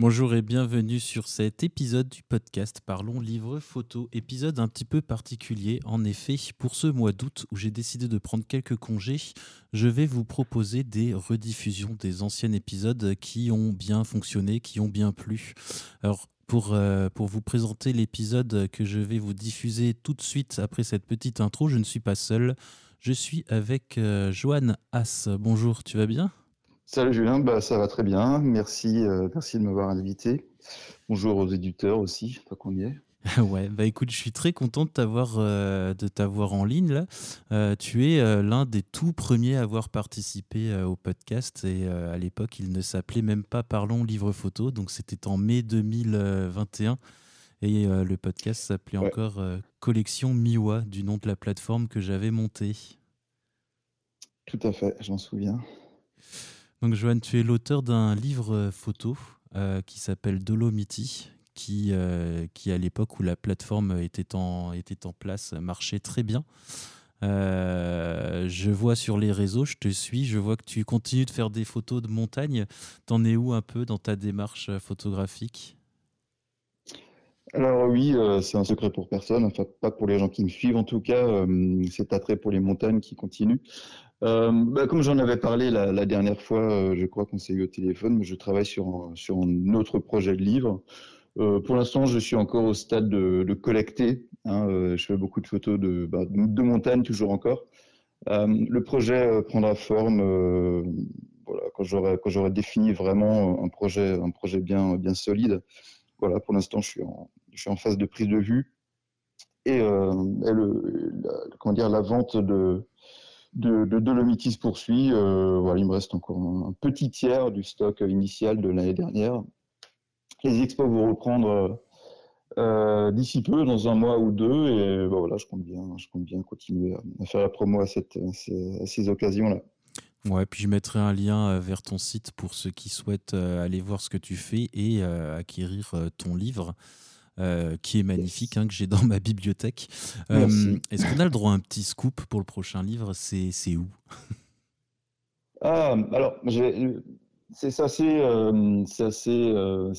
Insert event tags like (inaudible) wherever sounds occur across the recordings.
Bonjour et bienvenue sur cet épisode du podcast Parlons Livre Photo. Épisode un petit peu particulier. En effet, pour ce mois d'août où j'ai décidé de prendre quelques congés, je vais vous proposer des rediffusions des anciens épisodes qui ont bien fonctionné, qui ont bien plu. Alors, pour, euh, pour vous présenter l'épisode que je vais vous diffuser tout de suite après cette petite intro, je ne suis pas seul. Je suis avec euh, Joanne Haas. Bonjour, tu vas bien? Salut Julien, bah, ça va très bien. Merci, euh, merci de m'avoir invité. Bonjour aux éditeurs aussi, pas qu'on y est. (laughs) ouais, bah écoute, je suis très content de t'avoir euh, de t'avoir en ligne là. Euh, tu es l'un des tout premiers à avoir participé au podcast et à l'époque, il ne s'appelait même pas Parlons livre photo, donc c'était en mai 2021 et le podcast s'appelait encore Collection Miwa du nom de la plateforme que j'avais montée. Tout à fait, j'en souviens. Donc, Joanne, tu es l'auteur d'un livre euh, photo euh, qui s'appelle Dolomiti, qui, euh, qui à l'époque où la plateforme était en, était en place marchait très bien. je vois sur les réseaux, je te suis, je vois que tu continues de faire des photos de montagne. T'en es où un peu dans ta démarche photographique? Alors oui, c'est un secret pour personne, enfin pas pour les gens qui me suivent en tout cas, cet attrait pour les montagnes qui continue. Euh, bah, comme j'en avais parlé la, dernière fois, euh, je crois qu'on s'est eu au téléphone, mais je travaille sur un, sur un autre projet de livre. Euh, pour l'instant, je suis encore au stade de, de collecter. Hein, je fais beaucoup de photos de, bah, de montagne, toujours encore. Le projet prendra forme voilà, quand j'aurai défini vraiment un projet un projet bien bien solide. Voilà, pour l'instant, je je suis en phase de prise de vue et, le, comment dire la vente de de, de Dolomitis poursuit. Euh, voilà, il me reste encore un, petit tiers du stock initial de l'année dernière. Les expos vont reprendre euh, d'ici peu, dans un mois ou deux, et ben voilà, je compte bien, je compte bien continuer à, faire la promo à, cette, à ces, occasions-là. Ouais, puis je mettrai un lien euh, vers ton site pour ceux qui souhaitent aller voir ce que tu fais et acquérir ton livre. Euh, qui est magnifique, hein, que j'ai dans ma bibliothèque. Euh, est-ce qu'on a le droit à un petit scoop pour le prochain livre? C'est où? Ah, Alors, c'est assez, euh, assez,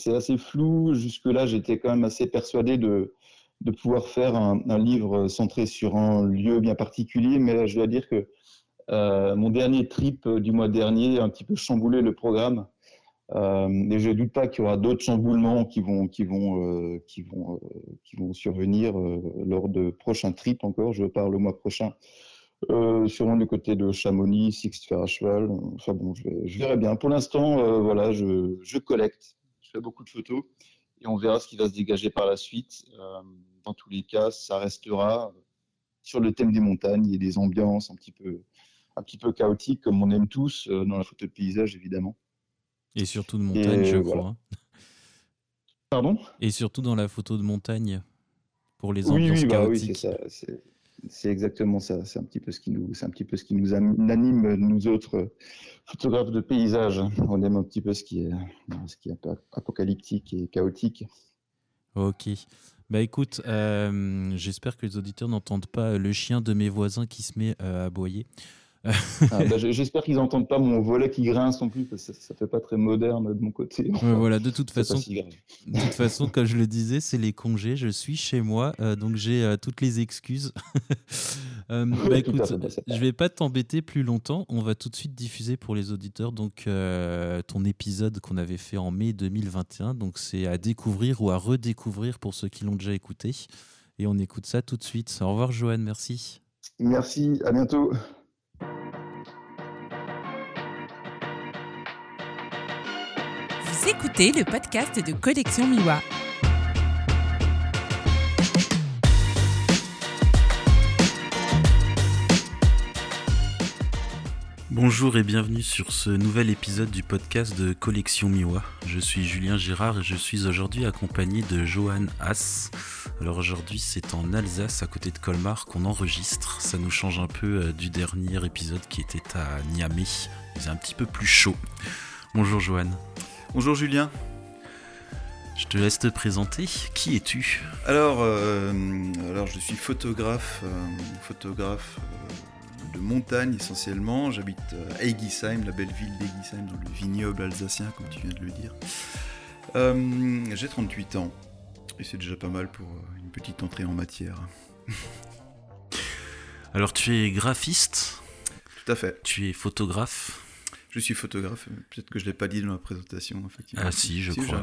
assez, flou. Jusque-là, j'étais quand même assez persuadé de, de pouvoir faire un, un, livre centré sur un lieu bien particulier. Mais là, je dois dire que mon dernier trip du mois dernier a un petit peu chamboulé le programme. Euh, mais je ne doute pas qu'il y aura d'autres chamboulements qui vont, qui vont, euh, qui vont, euh, qui vont survenir lors de prochains trips encore. Je pars le mois prochain, euh, sûrement du côté de Chamonix, Sixte à cheval. Enfin bon, je, je verrai bien. Pour l'instant, voilà, je, je, collecte. Je fais beaucoup de photos et on verra ce qui va se dégager par la suite. dans tous les cas, ça restera sur le thème des montagnes et des ambiances un petit peu, un petit peu chaotiques comme on aime tous dans la photo de paysage évidemment. Et surtout de montagne, je crois. Pardon? Et surtout dans la photo de montagne, pour les ambiances oui, oui, bah oui, c'est exactement ça. C'est un petit peu ce qui nous, c'est un petit peu ce qui nous anime, nous autres photographes de paysage. On aime un petit peu ce qui est, ce qui est apocalyptique et chaotique. Ok. Bah écoute, euh, j'espère que les auditeurs n'entendent pas le chien de mes voisins qui se met euh, à aboyer. Ah, bah, j'espère qu'ils n'entendent pas mon volet qui grince non plus, parce que ça, ne fait pas très moderne de mon côté. voilà, de toute façon, de toute façon, comme je le disais, c'est les congés. Je suis chez moi, euh, donc j'ai euh, toutes les excuses. (laughs) euh, bah, écoute, je vais pas t'embêter plus longtemps. On va tout de suite diffuser pour les auditeurs donc euh, ton épisode qu'on avait fait en mai 2021. Donc c'est à découvrir ou à redécouvrir pour ceux qui l'ont déjà écouté. Et on écoute ça tout de suite. Au revoir, Joanne. Merci. Merci. À bientôt. Écoutez le podcast de Collection Miwa. Bonjour et bienvenue sur ce nouvel épisode du podcast de Collection Miwa. Je suis Julien Girard et je suis aujourd'hui accompagné de Johan Haas. Alors aujourd'hui c'est en Alsace à côté de Colmar qu'on enregistre. Ça nous change un peu euh, du dernier épisode qui était à Niamey. C'est un petit peu plus chaud. Bonjour Johan. Bonjour Julien. Je te laisse te présenter. Qui es-tu? Alors, euh, alors, je suis photographe, euh, photographe de montagne essentiellement. J'habite à Egisheim, la belle ville d'Egisheim, dans le vignoble alsacien, comme tu viens de le dire. J'ai 38 ans. Et c'est déjà pas mal pour une petite entrée en matière. (laughs) Alors tu es graphiste Tout à fait. Tu es photographe je suis photographe, peut-être que je ne l'ai pas dit dans la présentation. Effectivement. Ah si, je crois.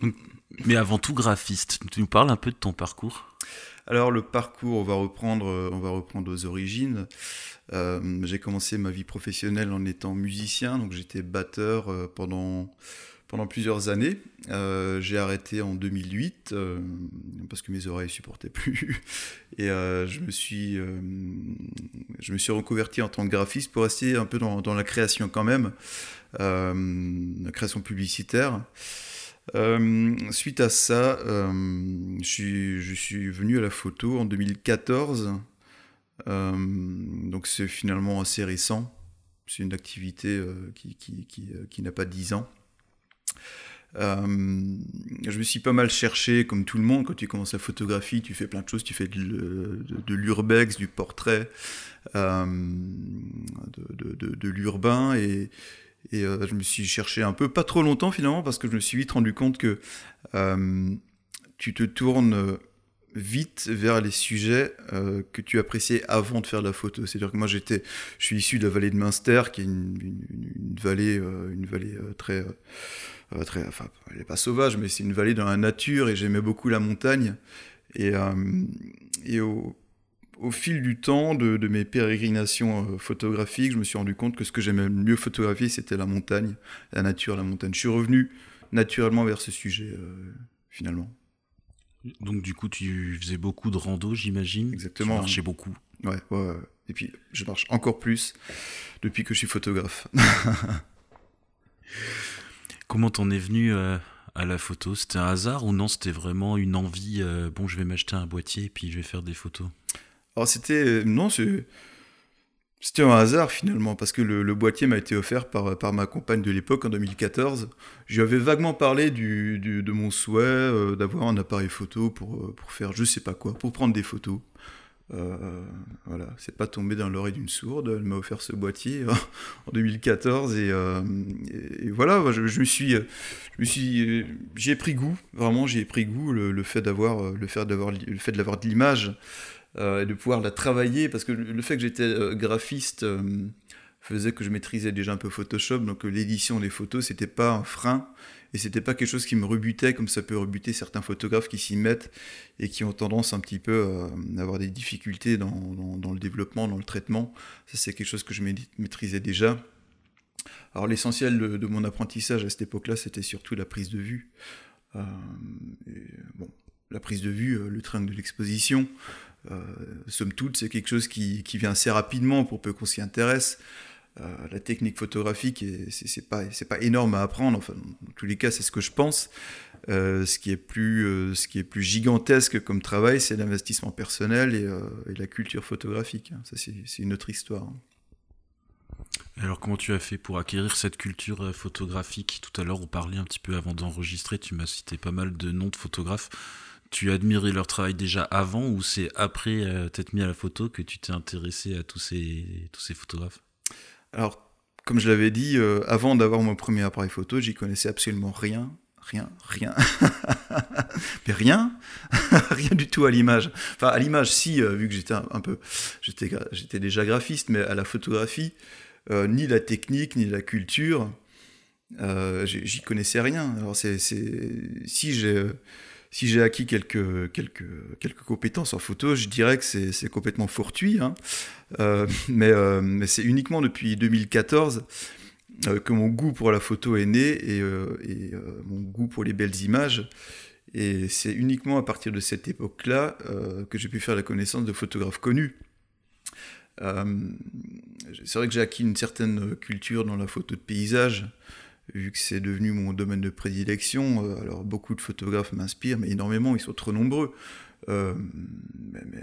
(laughs) Mais avant tout graphiste, tu nous parles un peu de ton parcours? Alors le parcours, on va reprendre, on va reprendre aux origines. Euh, j'ai commencé ma vie professionnelle en étant musicien, donc j'étais batteur euh, pendant plusieurs années. Euh, j'ai arrêté en 2008 euh, parce que mes oreilles supportaient plus et euh, je me suis je me suis reconverti en tant que graphiste pour rester un peu dans la création quand même, la création publicitaire. Suite à ça, je suis, je, suis, venu à la photo en 2014. donc c'est finalement assez récent. C'est une activité qui, n'a pas 10 ans. Euh, je me suis pas mal cherché, comme tout le monde, quand tu commences la photographie, tu fais plein de choses, tu fais de, l'urbex, du portrait, euh, de, l'urbain, et, euh, je me suis cherché un peu, pas trop longtemps finalement, parce que je me suis vite rendu compte que tu te tournes vite vers les sujets que tu appréciais avant de faire de la photo. C'est-à-dire que moi je suis issu de la vallée de Münster, qui est une, vallée, une vallée très euh, très, enfin, elle n'est pas sauvage, mais c'est une vallée dans la nature et j'aimais beaucoup la montagne. Et, euh, et au, au, fil du temps de, de mes pérégrinations euh, photographiques, je me suis rendu compte que ce que j'aimais le mieux photographier, c'était la montagne, la nature, la montagne. Je suis revenu naturellement vers ce sujet, finalement. Donc du coup, tu faisais beaucoup de rando, j'imagine? Exactement. Tu marchais beaucoup. Ouais, ouais, ouais. Et puis, je marche encore plus depuis que je suis photographe. (laughs) Comment t'en es venu euh, à la photo? C'était un hasard ou non? C'était vraiment une envie euh, Bon, je vais m'acheter un boîtier et puis je vais faire des photos. Alors c'était euh, non, c'était un hasard finalement parce que le, boîtier m'a été offert par, par ma compagne de l'époque en 2014. Je lui avais vaguement parlé du, de mon souhait d'avoir un appareil photo pour, pour faire je sais pas quoi, pour prendre des photos. Euh, voilà, c'est pas tombé dans l'oreille d'une sourde. Elle m'a offert ce boîtier (laughs) en 2014 euh, et, voilà, je, me suis, je me suis, j'ai pris goût. Vraiment, j'ai pris goût le, fait d'avoir, le fait d'avoir, le fait de l'avoir de l'image euh, et de pouvoir la travailler parce que le fait que j'étais graphiste faisait que je maîtrisais déjà un peu Photoshop, donc l'édition des photos c'était pas un frein et c'était pas quelque chose qui me rebutait comme ça peut rebuter certains photographes qui s'y mettent et qui ont tendance un petit peu euh, à avoir des difficultés dans, dans, le développement, dans le traitement. Ça, c'est quelque chose que je maîtrisais déjà. Alors, l'essentiel de, mon apprentissage à cette époque-là, c'était surtout la prise de vue. Euh, bon, la prise de vue, euh, le train de l'exposition, somme toute, c'est quelque chose qui, vient assez rapidement pour peu qu'on s'y intéresse. Euh, la technique photographique, c'est pas, pas énorme à apprendre. Enfin, dans tous les cas, c'est ce que je pense. Euh, ce, qui est plus, euh, gigantesque comme travail, c'est l'investissement personnel et, la culture photographique. Ça, c'est une autre histoire. Alors, comment tu as fait pour acquérir cette culture photographique? Tout à l'heure, on parlait un petit peu avant d'enregistrer, tu m'as cité pas mal de noms de photographes. Tu admiré leur travail déjà avant ou c'est après t'être mis à la photo que tu t'es intéressé à tous ces, tous ces photographes? Alors, comme je l'avais dit, euh, avant d'avoir mon premier appareil photo, j'y connaissais absolument rien. Rien, rien. (laughs) Mais rien, (laughs) rien du tout à l'image. Enfin, à l'image, si, euh, vu que j'étais un, peu. J'étais déjà graphiste, mais à la photographie, euh, ni la technique, ni la culture, j'y connaissais rien. Alors, c'est. Si j'ai si j'ai acquis quelques, quelques, quelques compétences en photo, je dirais que c'est complètement fortuit. Hein. Euh, (laughs) mais, euh, mais c'est uniquement depuis 2014 euh, que mon goût pour la photo est né et mon goût pour les belles images. Et c'est uniquement à partir de cette époque-là que j'ai pu faire la connaissance de photographes connus. c'est vrai que j'ai acquis une certaine culture dans la photo de paysage vu que c'est devenu mon domaine de prédilection. Euh, alors beaucoup de photographes m'inspirent, mais énormément, ils sont trop nombreux. Euh,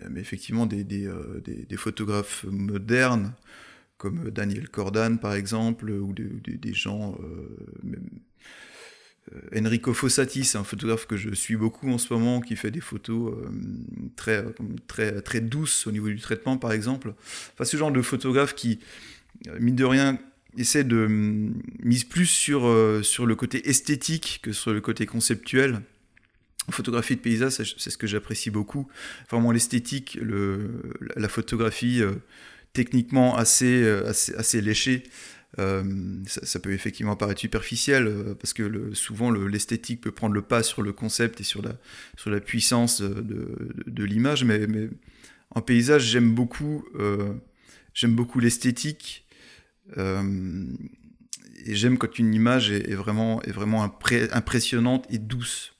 mais, effectivement, des, euh, des, photographes modernes, comme Daniel Cordan par exemple, ou des gens... Enrico Fossati, c'est un photographe que je suis beaucoup en ce moment, qui fait des photos très douces au niveau du traitement, par exemple. Enfin, ce genre de photographe qui, mine de rien, essaie de mise plus sur, sur le côté esthétique que sur le côté conceptuel. Photographie de paysage, c'est ce que j'apprécie beaucoup. Vraiment l'esthétique, la photographie techniquement assez, assez, assez léchée. Euh, ça, peut effectivement paraître superficiel euh, parce que le, souvent l'esthétique peut prendre le pas sur le concept et sur la, sur la puissance de, de, l'image, mais, mais, en paysage j'aime beaucoup, euh, j'aime beaucoup l'esthétique et j'aime quand une image est, vraiment, est vraiment impressionnante et douce.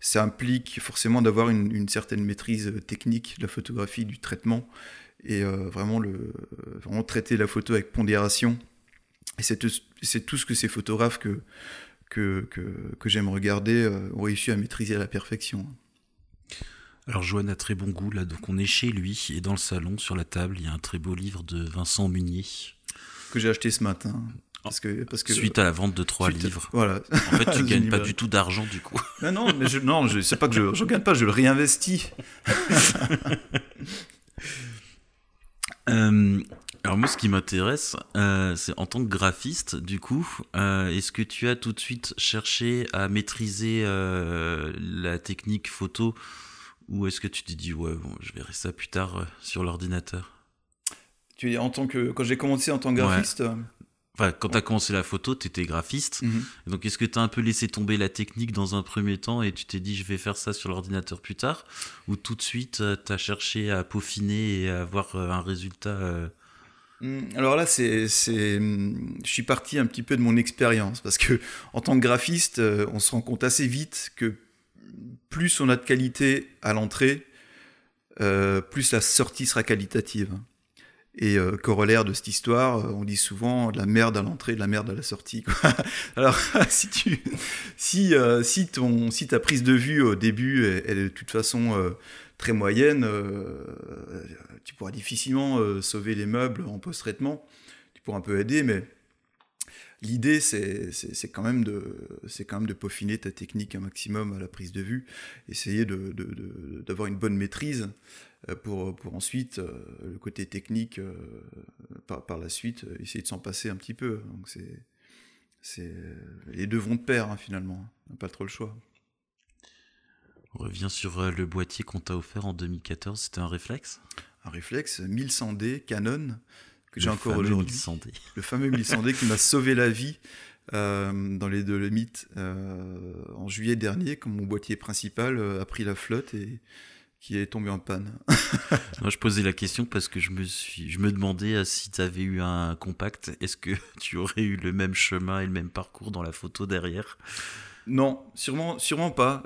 Ça implique forcément d'avoir une, certaine maîtrise technique de la photographie, du traitement et vraiment, le, vraiment traiter la photo avec pondération et c'est tout, ce que ces photographes que, que, que, j'aime regarder euh, ont réussi à maîtriser à la perfection. Alors Joanne a très bon goût là, donc on est chez lui et dans le salon sur la table il y a un très beau livre de Vincent Munier que j'ai acheté ce matin. Parce que, parce que, suite à la vente de trois livres. Voilà. En fait, tu (laughs) gagnes pas du tout d'argent du coup. (laughs) Non, non, mais je, non, je, c'est pas que je, ne gagne pas, je le réinvestis. (laughs) euh, alors moi, ce qui m'intéresse, euh, c'est en tant que graphiste, du coup, euh, est-ce que tu as tout de suite cherché à maîtriser la technique photo? Ou est-ce que tu t'es dit, ouais, bon, je verrai ça plus tard sur l'ordinateur? Tu en tant que, quand j'ai commencé en tant que graphiste Enfin, quand tu as commencé la photo, tu étais graphiste. Mhm. Donc, est-ce que tu as un peu laissé tomber la technique dans un premier temps et tu t'es dit, je vais faire ça sur l'ordinateur plus tard? Ou tout de suite, tu as cherché à peaufiner et à avoir un résultat Hum, alors là, c'est, hum, je suis parti un petit peu de mon expérience parce que (laughs) en tant que graphiste, euh, on se rend compte assez vite que plus on a de qualité à l'entrée, euh, plus la sortie sera qualitative. Et euh, corollaire de cette histoire, on dit souvent de la merde à l'entrée, de la merde à la sortie. (laughs) Alors (laughs) si tu, si si ton, si ta prise de vue au début, elle, est de toute façon très moyenne, euh, tu pourras difficilement euh, sauver les meubles en post-traitement. Tu pourras un peu aider, mais l'idée, c'est quand, même de, quand même de peaufiner ta technique un maximum à la prise de vue, essayer d'avoir une bonne maîtrise euh, pour, pour ensuite, le côté technique, par, par la suite, essayer de s'en passer un petit peu. Donc c'est les deux vont de pair, hein, finalement. On n'a pas trop le choix. On revient sur euh, le boîtier qu'on t'a offert en 2014. C'était un réflexe? Un réflexe 1100D Canon que j'ai encore aujourd'hui. (laughs) Le fameux 1100D qui m'a sauvé la vie euh, dans les Dolomites euh, en juillet dernier, quand mon boîtier principal a pris la flotte et qui est tombé en panne. (laughs) Moi, je posais la question parce que je me suis, je me demandais si tu avais eu un compact, est-ce que (laughs) tu aurais eu le même chemin et le même parcours dans la photo derrière? Non, sûrement, sûrement pas.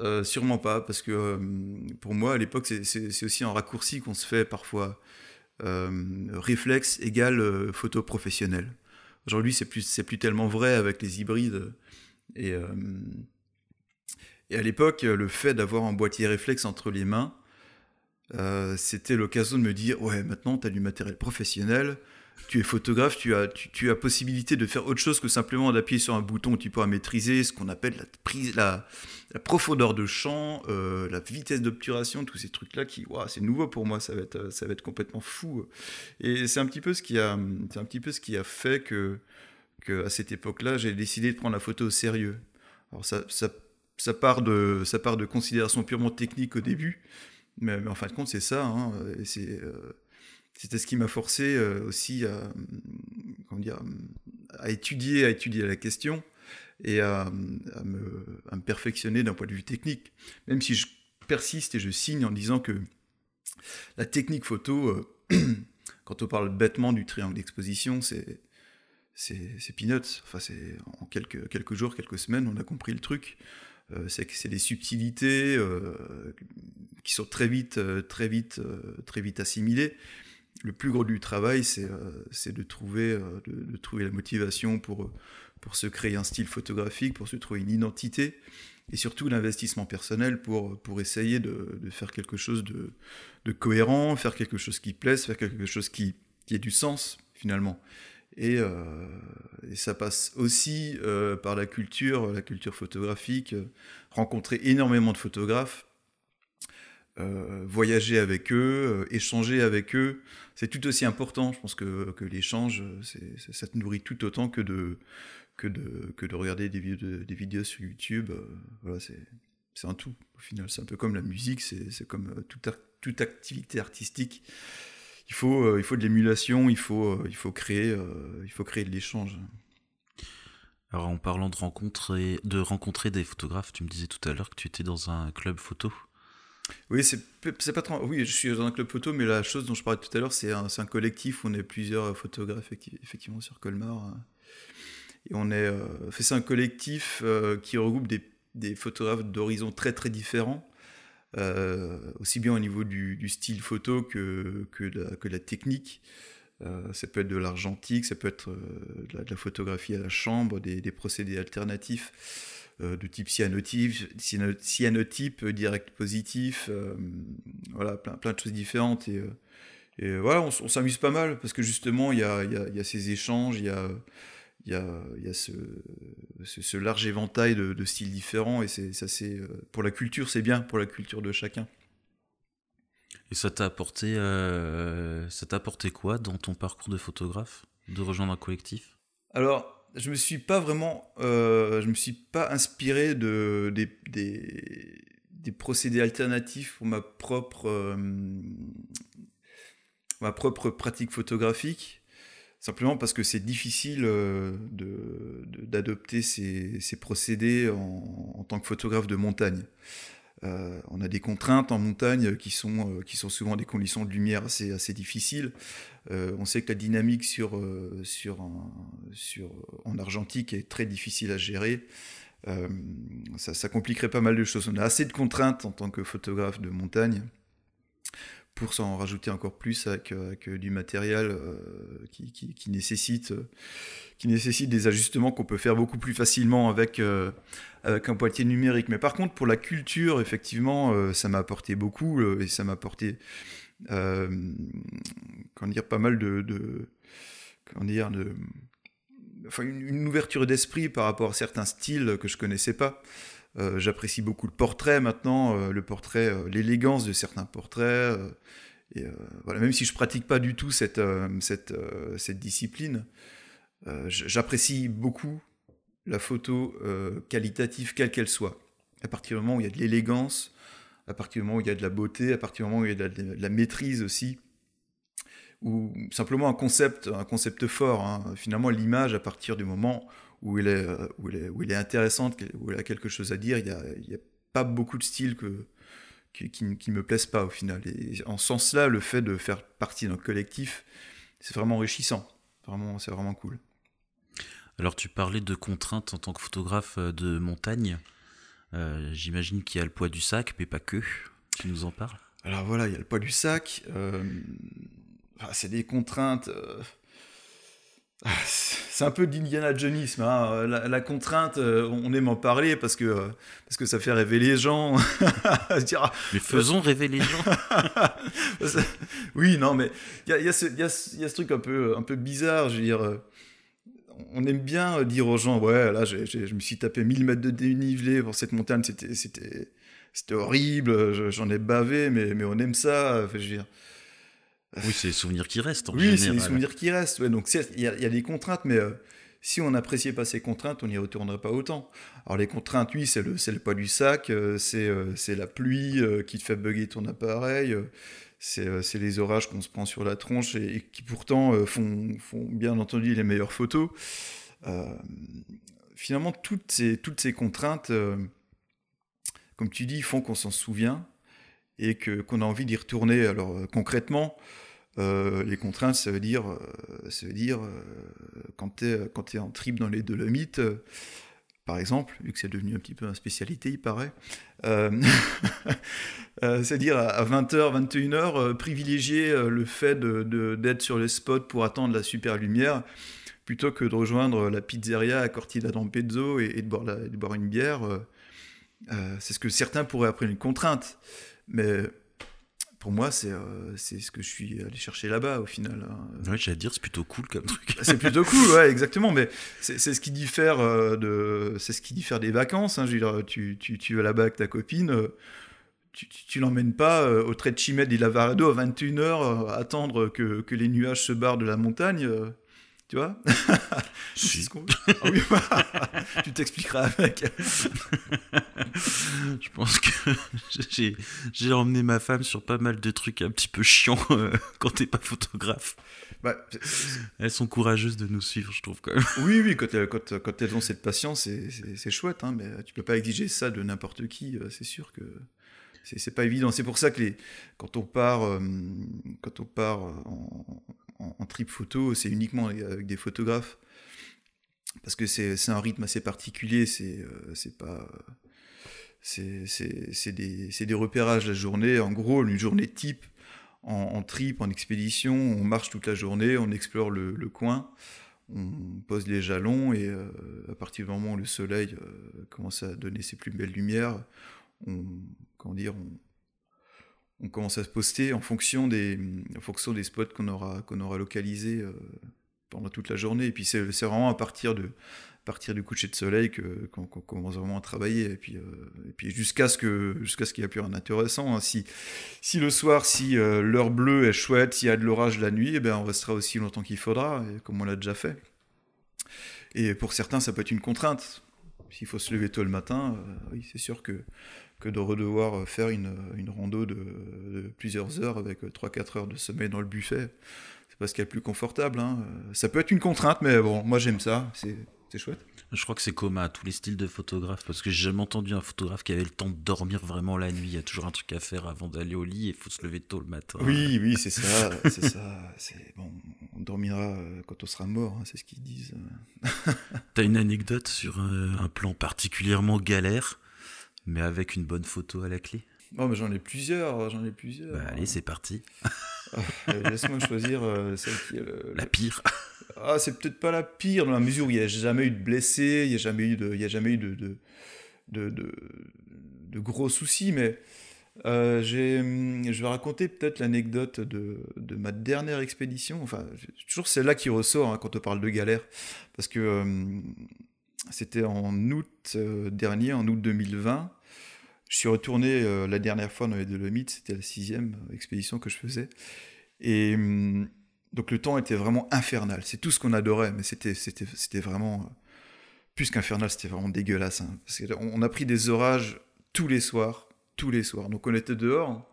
Euh, sûrement pas, parce que euh, pour moi, à l'époque, c'est aussi un raccourci qu'on se fait parfois. Euh, réflexe égale photo professionnelle. Aujourd'hui, c'est plus, plus tellement vrai avec les hybrides. Et, et à l'époque, le fait d'avoir un boîtier réflexe entre les mains, c'était l'occasion de me dire ouais, maintenant, tu as du matériel professionnel tu es photographe, tu as, tu, as possibilité de faire autre chose que simplement d'appuyer sur un bouton tu pourras maîtriser ce qu'on appelle la, prise, la, profondeur de champ, euh, la vitesse d'obturation, tous ces trucs-là qui, c'est nouveau pour moi, ça va être, ça va être complètement fou. Et c'est un petit peu ce qui a, c'est un petit peu ce qui a fait que, que cette époque-là, j'ai décidé de prendre la photo au sérieux. Alors ça, ça, ça, part de, ça part de considérations purement techniques au début, mais, en fin de compte, c'est ça. Hein, euh, c'était ce qui m'a forcé euh, aussi à, comment dire, à étudier, à étudier la question et à, me, perfectionner d'un point de vue technique. Même si je persiste et je signe en disant que la technique photo, euh, (clears throat) quand on parle bêtement du triangle d'exposition, c'est c'est peanuts. Enfin, c'est en quelques, quelques jours, quelques semaines, on a compris le truc. Euh, c'est des subtilités qui sont très vite, très vite, très vite assimilées le plus gros du travail, c'est euh, de, trouver, euh, la motivation pour, se créer un style photographique, pour se trouver une identité, et surtout l'investissement personnel pour, essayer de, faire quelque chose de, cohérent, faire quelque chose qui plaise, faire quelque chose qui ait du sens finalement. Et, euh, et ça passe aussi par la culture, la culture photographique, rencontrer énormément de photographes, voyager avec eux, échanger avec eux, c'est tout aussi important. Je pense que, l'échange, ça te nourrit tout autant que de, regarder des vidéos, sur YouTube. voilà, c'est un tout. Au final, c'est un peu comme la musique, c'est comme toute activité artistique il faut, euh, il faut de l'émulation, il faut, euh, il faut créer, euh, il faut créer de l'échange. Alors en parlant de rencontrer, de rencontrer des photographes, tu me disais tout à l'heure que tu étais dans un club photo. Oui, c'est pas trop. Oui, je suis dans un club photo, mais la chose dont je parlais tout à l'heure, c'est un, un, collectif où on est plusieurs photographes effectivement sur Colmar. Et on est, c'est un collectif qui regroupe des, des photographes d'horizons très très différents. Euh, aussi bien au niveau du, style photo que, que, la, que la technique. Euh, ça peut être de l'argentique, ça peut être euh, de, la, photographie à la chambre, des, procédés alternatifs de type cyanotype, cyanotype direct positif, voilà, plein, plein de choses différentes. Et, voilà, on, s'amuse pas mal parce que justement, il y a, y, y a, ces échanges, il y a il y a, y a ce, ce, large éventail de, de styles différents et c'est ça c'est euh, pour la culture c'est bien pour la culture de chacun. Et ça t'a apporté euh, ça t'a apporté quoi dans ton parcours de photographe de rejoindre un collectif? Alors je me suis pas vraiment euh, je me suis pas inspiré de des, des, des procédés alternatifs pour ma propre euh, ma propre pratique photographique Simplement parce que c'est difficile euh, d'adopter ces, procédés en, tant que photographe de montagne. Euh, on a des contraintes en montagne qui sont, euh, qui sont souvent des conditions de lumière assez, assez difficiles. on sait que la dynamique sur, sur, sur, en argentique est très difficile à gérer. Ça, compliquerait pas mal de choses. On a assez de contraintes en tant que photographe de montagne pour s'en rajouter encore plus avec, euh, euh, du matériel euh, qui, nécessite, qui nécessite des ajustements qu'on peut faire beaucoup plus facilement avec, avec un boîtier numérique. Mais par contre, pour la culture, effectivement, ça m'a apporté beaucoup et ça m'a apporté dire, pas mal de, comment dire, de, enfin, une, une ouverture d'esprit par rapport à certains styles que je connaissais pas. Euh, j'apprécie beaucoup le portrait maintenant, euh, le portrait, euh, l'élégance de certains portraits. voilà, même si je pratique pas du tout cette, cette, cette discipline, j'apprécie beaucoup la photo qualitative, quelle qu'elle soit. À partir du moment où il y a de l'élégance, à partir du moment où il y a de la beauté, à partir du moment où il y a de la, maîtrise aussi, ou simplement un concept, un concept fort. Hein. Finalement, l'image, à partir du moment où elle est, euh, où est, où est intéressante, où elle a quelque chose à dire. Il n'y a, il a pas beaucoup de styles que, qui, qui, me plaisent pas au final. Et en ce sens-là, le fait de faire partie d'un collectif, c'est vraiment enrichissant. Vraiment, c'est vraiment cool. Alors tu parlais de contraintes en tant que photographe euh, de montagne. Euh, j'imagine qu'il y a le poids du sac, mais pas que. Tu nous en parles? Alors voilà, il y a le poids du sac. c'est des contraintes. (laughs) C'est un peu d'Indiana Jonisme. Hein. La, contrainte, euh, on aime en parler parce que, euh, parce que ça fait rêver les gens. (laughs) Ah, mais faisons rêver les gens. (laughs) oui, non, mais il y a, ce truc un peu, un peu bizarre. Je veux dire, euh, on aime bien dire aux gens Ouais, là, je me suis tapé 1000 mètres de dénivelé pour cette montagne, c'était horrible, j'en ai bavé, mais, mais on aime ça. je veux dire. Oui, c'est les souvenirs qui restent. En oui, c'est les souvenirs qui restent. donc, il y, a des contraintes, mais euh, si on n'appréciait pas ces contraintes, on n'y retournerait pas autant. Alors, les contraintes, oui, c'est le, le poids du sac, euh, euh, c'est la pluie qui te fait bugger ton appareil, c'est les orages qu'on se prend sur la tronche et, qui pourtant font, font, bien entendu les meilleures photos. finalement, toutes ces, toutes ces contraintes, comme tu dis, font qu'on s'en souvient et qu'on a envie d'y retourner. Alors concrètement, euh, les contraintes, ça veut dire, euh, ça veut dire euh, quand tu quand es en trip dans les Dolomites, par exemple, vu que c'est devenu un petit peu une spécialité, il paraît, (laughs) c'est-à-dire à 20h, 21h, privilégier le fait d'être sur les spots pour attendre la super lumière, plutôt que de rejoindre la pizzeria à Cortina d'Ampezzo et, de boire une bière. c'est ce que certains pourraient appeler une contrainte. Mais pour moi, c'est euh, c'est ce que je suis allé chercher là-bas au final. Hein. Oui, j'allais dire, c'est plutôt cool comme truc. c'est plutôt cool, (laughs) ouais, exactement. Mais c'est ce qui diffère euh, de, c'est ce qui diffère des vacances. Hein. Je veux dire, tu, tu, tu vas là-bas avec ta copine, euh, tu, tu, l'emmènes pas au trait de Chimède di Lavaredo à 21h, attendre que, que, les nuages se barrent de la montagne. Tu vois (laughs) si. ah oui, Tu t'expliqueras avec. je pense que (laughs) j'ai emmené ma femme sur pas mal de trucs un petit peu chiants euh, quand t'es pas photographe. Bah, elles sont courageuses de nous suivre, je trouve quand même. Oui, oui, quand, quand, quand elles ont cette patience, c'est chouette, hein, mais tu peux pas exiger ça de n'importe qui, euh, c'est sûr que c'est pas évident. C'est pour ça que les, quand on part, euh, quand on part en, en, trip photo, c'est uniquement avec des photographes. Parce que c'est un rythme assez particulier, c'est euh, pas. C'est des, des, repérages la journée. En gros, une journée type en, trip, en expédition, on marche toute la journée, on explore le, coin, on pose les jalons et euh, à partir du moment où le soleil euh, commence à donner ses plus belles lumières, on, comment dire, on, on commence à se poster en fonction des, des spots qu'on aura, localisés euh, pendant toute la journée. Et puis c'est vraiment à partir, de, partir du coucher de soleil qu'on commence vraiment à travailler. Et puis, euh, puis jusqu'à ce qu'il qu'il n'y ait plus rien d'intéressant. Hein. Si, le soir, si euh, l'heure bleue est chouette, s'il y a de l'orage la nuit, eh bien on restera aussi longtemps qu'il faudra, comme on l'a déjà fait. Et pour certains, ça peut être une contrainte. S'il faut se lever tôt le matin, c'est sûr que que de redevoir faire une, une rando de, plusieurs heures avec 3-4 heures de sommeil dans le buffet. C'est pas ce qu'il y a plus confortable. Hein. Ça peut être une contrainte, mais bon, moi j'aime ça, c'est chouette. Je crois que c'est commun à tous les styles de photographes, parce que j'ai jamais entendu un photographe qui avait le temps de dormir vraiment la nuit. Il y a toujours un truc à faire avant d'aller au lit et il faut se lever tôt le matin. Oui, oui, c'est ça, c'est ça. Bon, on dormira euh, quand on sera mort, hein, c'est ce qu'ils disent. T'as une anecdote sur un plan particulièrement galère? Mais avec une bonne photo à la clé Oh, mais j'en ai plusieurs, j'en ai plusieurs. Bah, allez, c'est parti. Ah, (laughs) laisse-moi choisir euh, celle qui est (laughs) la pire. Ah, c'est peut-être pas la pire dans la mesure où il n'y a jamais eu de blessés, il n'y a jamais eu de, il y a jamais eu de, de, de, de, gros soucis, mais euh, je vais raconter peut-être l'anecdote de, de, ma dernière expédition. Enfin, toujours celle-là qui ressort hein, quand on parle de galère, parce que euh, c'était en août euh, dernier, en août 2020. Je suis retourné euh, la dernière fois dans les Dolomites, c'était la sixième expédition que je faisais. Et hum, donc le temps était vraiment infernal. C'est tout ce qu'on adorait, mais c'était, vraiment. Euh, plus qu'infernal, c'était vraiment dégueulasse. Hein. on a pris des orages tous les soirs, tous les soirs. Donc on était dehors,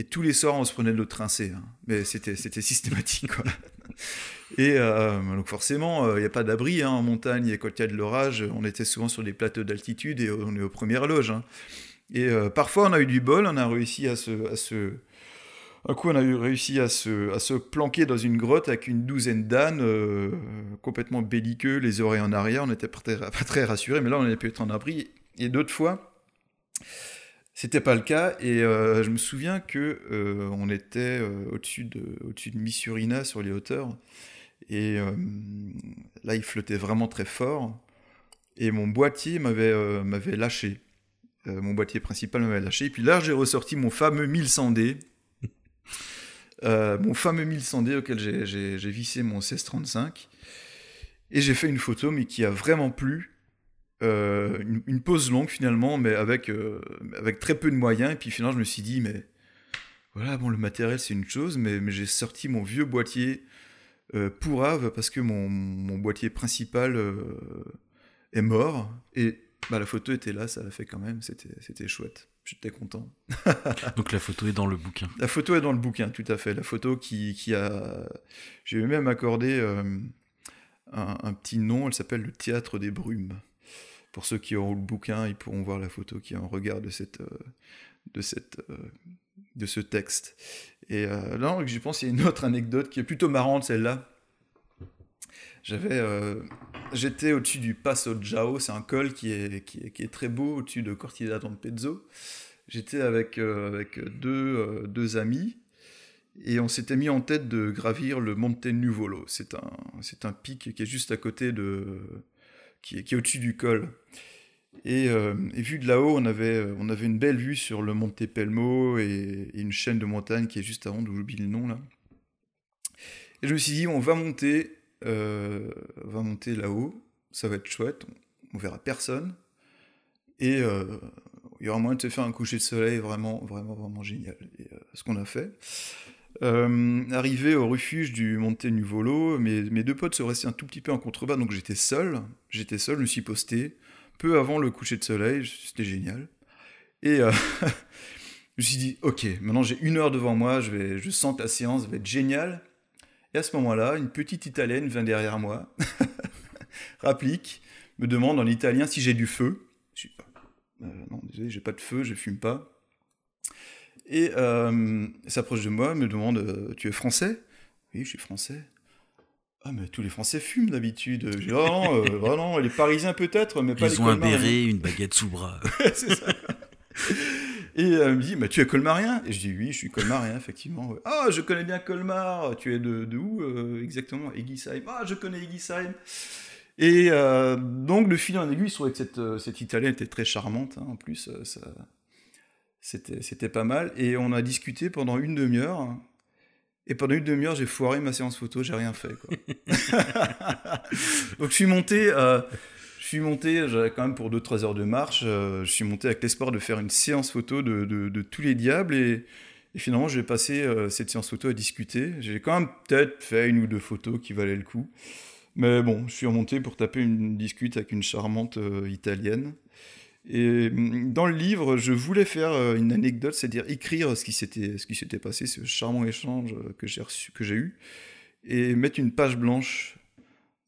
et tous les soirs on se prenait de l'eau trincée. Hein. Mais c'était, systématique. (laughs) Et euh, donc forcément, il euh, n'y a pas d'abri hein, en montagne, et quand il y a de l'orage, on était souvent sur des plateaux d'altitude et on est aux premières loges. Hein. Et euh, parfois, on a eu du bol, on a réussi à se... À se... Un coup, on a eu réussi à se, à se planquer dans une grotte avec une douzaine d'ânes, complètement belliqueux, les oreilles en arrière. On n'était pas, pas très, rassurés, mais là, on avait pu être en abri. Et d'autres fois, c'était pas le cas. Et je me souviens que on était au-dessus de, au-dessus de Missurina, sur les hauteurs. Et euh, là, il flottait vraiment très fort. Et mon boîtier m'avait euh, m'avait lâché. Euh, mon boîtier principal m'avait lâché. Et puis là, j'ai ressorti mon fameux 1100D. (laughs) mon fameux 1100D auquel j'ai vissé mon 1635. Et j'ai fait une photo, mais qui a vraiment plu. Une, pause longue finalement, mais avec, avec très peu de moyens. Et puis finalement, je me suis dit, mais voilà, bon, le matériel c'est une chose, mais, mais j'ai sorti mon vieux boîtier euh, pourrave parce que mon, mon boîtier principal euh, est mort et bah, la photo était là, ça l'a fait quand même, c'était chouette. J'étais content. (laughs) Donc la photo est dans le bouquin. La photo est dans le bouquin, tout à fait. La photo qui, qui a... J'ai même accordé euh, un, un, petit nom, elle s'appelle le Théâtre des Brumes. Pour ceux qui auront le bouquin, ils pourront voir la photo qui est en regard de, cette, de, cette, de ce texte. Et euh, là, je pense qu'il y a une autre anecdote qui est plutôt marrante, celle-là. J'avais, euh, j'étais au-dessus du Passo Jao, c'est un col qui est, qui est, qui est très beau au-dessus de Cortina d'Ampezzo. J'étais avec, euh, avec deux, deux amis et on s'était mis en tête de gravir le Monte Nuvolo. C'est un, c'est un pic qui est juste à côté de, qui est, au-dessus du col. Euh, et, vu de là-haut, on avait, euh, on avait une belle vue sur le Monte Pelmo et, une chaîne de montagne qui est juste avant, d'où j'oublie le nom là. Et je me suis dit, on va monter, euh, monter là-haut, ça va être chouette, on, verra personne. Et il y aura moyen de se faire un coucher de soleil vraiment, vraiment, vraiment génial. Ce qu'on a fait. Arrivé au refuge du Monte Nuvolo, mes, deux potes se restaient un tout petit peu en contrebas, donc j'étais seul. J'étais seul, je me suis posté peu avant le coucher de soleil, c'était génial. Et (laughs) je me suis dit, ok, maintenant j'ai une heure devant moi, je, vais, je sens que la séance va être géniale. Et à ce moment-là, une petite Italienne vient derrière moi, (laughs) rapplique, me demande en italien si j'ai du feu. Je dis, euh, non, désolé, j'ai pas de feu, je fume pas. Et euh, s'approche de moi, me demande, euh, tu es français? Oui, je suis français. Ah, mais tous les Français fument d'habitude. Je dis, oh non, oh non, les Parisiens peut-être, mais pas Ils les ont un béret, une baguette sous bras. (laughs) c'est ça. Et elle me dit, mais tu es colmarien? Et je dis, oui, je suis colmarien, effectivement. Ah, je connais bien Colmar. Tu es de, de où euh, exactement? Egisheim. Ah, je connais Egisheim. Et euh, donc, de fil en aiguille, je trouvais que cette, euh, cette Italienne était très charmante. hein. En plus, euh, ça, c'était, c'était pas mal. Et on a discuté pendant une demi-heure. Et pendant une demi-heure, j'ai foiré ma séance photo, j'ai rien fait. Quoi. (laughs) donc, je suis monté. euh, je suis monté, j'avais quand même pour 2-3 heures de marche, euh, je suis monté avec l'espoir de faire une séance photo de, de- de tous les diables et, et finalement j'ai passé euh, cette séance photo à discuter. J'ai quand même peut-être fait une ou deux photos qui valaient le coup. Mais bon, je suis remonté pour taper une discute avec une charmante euh, italienne. Et hum, dans le livre, je voulais faire euh, une anecdote, c'est-à-dire écrire ce qui s'était ce qui s'était passé, ce charmant échange euh, que j'ai reçu, que j'ai eu, et mettre une page blanche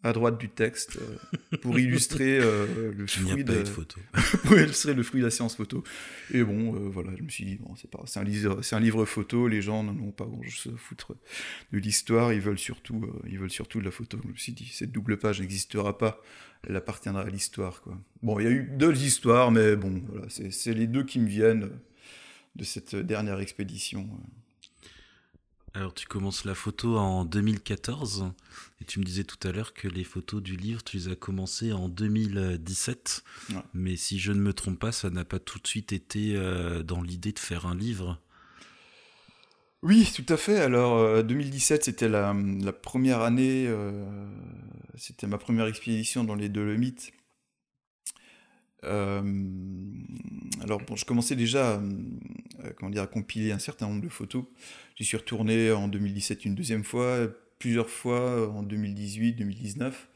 à droite du texte euh, pour illustrer euh, (laughs) le fruit de, de photo. (laughs) pour illustrer le fruit de la séance photo. Et bon, euh, voilà, je me suis dit, bon, c'est pas, c'est un livre, c'est un livre photo, les gens n'en ont pas grand chose à foutre de l'histoire, ils veulent surtout, ils veulent surtout de la photo. Je me suis dit, cette double page n'existera pas, elle appartiendra à l'histoire, quoi. Bon, il y a eu deux histoires, mais bon, voilà, c'est, les deux qui me viennent de cette dernière expédition. Alors, tu commences la photo en 2014 et tu me disais tout à l'heure que les photos du livre, tu les as commencées en 2017. Ouais. Mais si je ne me trompe pas, ça n'a pas tout de suite été euh, dans l'idée de faire un livre. Oui, tout à fait. Alors, euh, 2017, c'était la, la première année, euh, c'était ma première expédition dans les Dolomites. Euh, alors, bon, je commençais déjà à, comment dire, à compiler un certain nombre de photos. J'y suis retourné en 2017 une deuxième fois, plusieurs fois en 2018, 2019.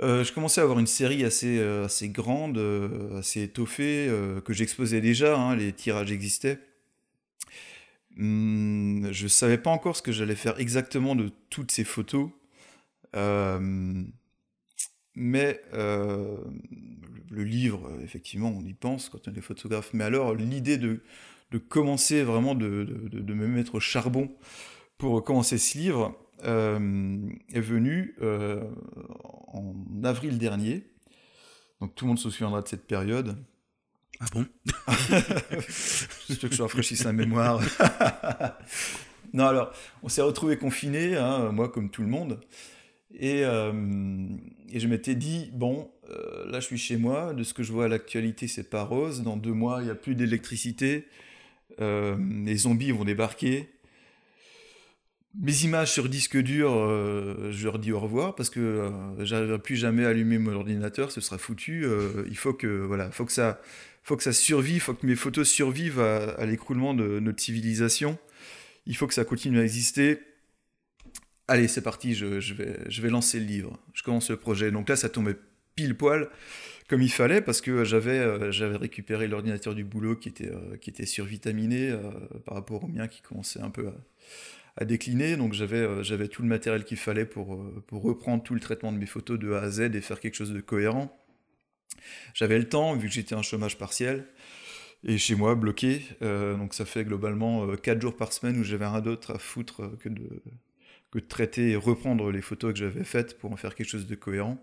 Euh, je commençais à avoir une série assez, euh, assez grande, euh, assez étoffée, euh, que j'exposais déjà, hein, les tirages existaient. Hum, je savais pas encore ce que j'allais faire exactement de toutes ces photos. Euh, mais euh, le livre, euh, effectivement, on y pense quand on est photographe. Mais alors, l'idée de, de commencer vraiment de- de me mettre au charbon pour commencer ce livre euh, est venue euh, en avril dernier. Donc tout le monde se souviendra de cette période. Ah bon? (laughs) J'espère que je rafraîchisse la mémoire. (laughs) non, alors, on s'est retrouvés confinés, hein, moi comme tout le monde. Et, euh, et je m'étais dit, bon, là je suis chez moi, de ce que je vois à l'actualité, c'est pas rose. Dans deux mois, il n'y a plus d'électricité. Les zombies vont débarquer. Mes images sur disque dur, euh, je leur dis au revoir parce que euh, j'arriverai plus jamais à allumer mon ordinateur, ce sera foutu. Euh, il faut que voilà, faut que ça, faut que ça survive, faut que mes photos survivent à, l'écroulement de notre civilisation. Il faut que ça continue à exister. Allez, c'est parti, je, vais, je vais lancer le livre. Je commence le projet. Donc là, ça tombait pile poil comme il fallait parce que j'avais euh, j'avais récupéré l'ordinateur du boulot qui était, qui était survitaminé par rapport au mien qui commençait un peu à, à décliner. Donc j'avais euh, j'avais tout le matériel qu'il fallait pour, euh, pour reprendre tout le traitement de mes photos de A à Z et faire quelque chose de cohérent. J'avais le temps, vu que j'étais en chômage partiel, et chez moi, bloqué. Euh, donc ça fait globalement 4 jours par semaine où j'avais rien d'autre à foutre que de, que de traiter et reprendre les photos que j'avais faites pour en faire quelque chose de cohérent.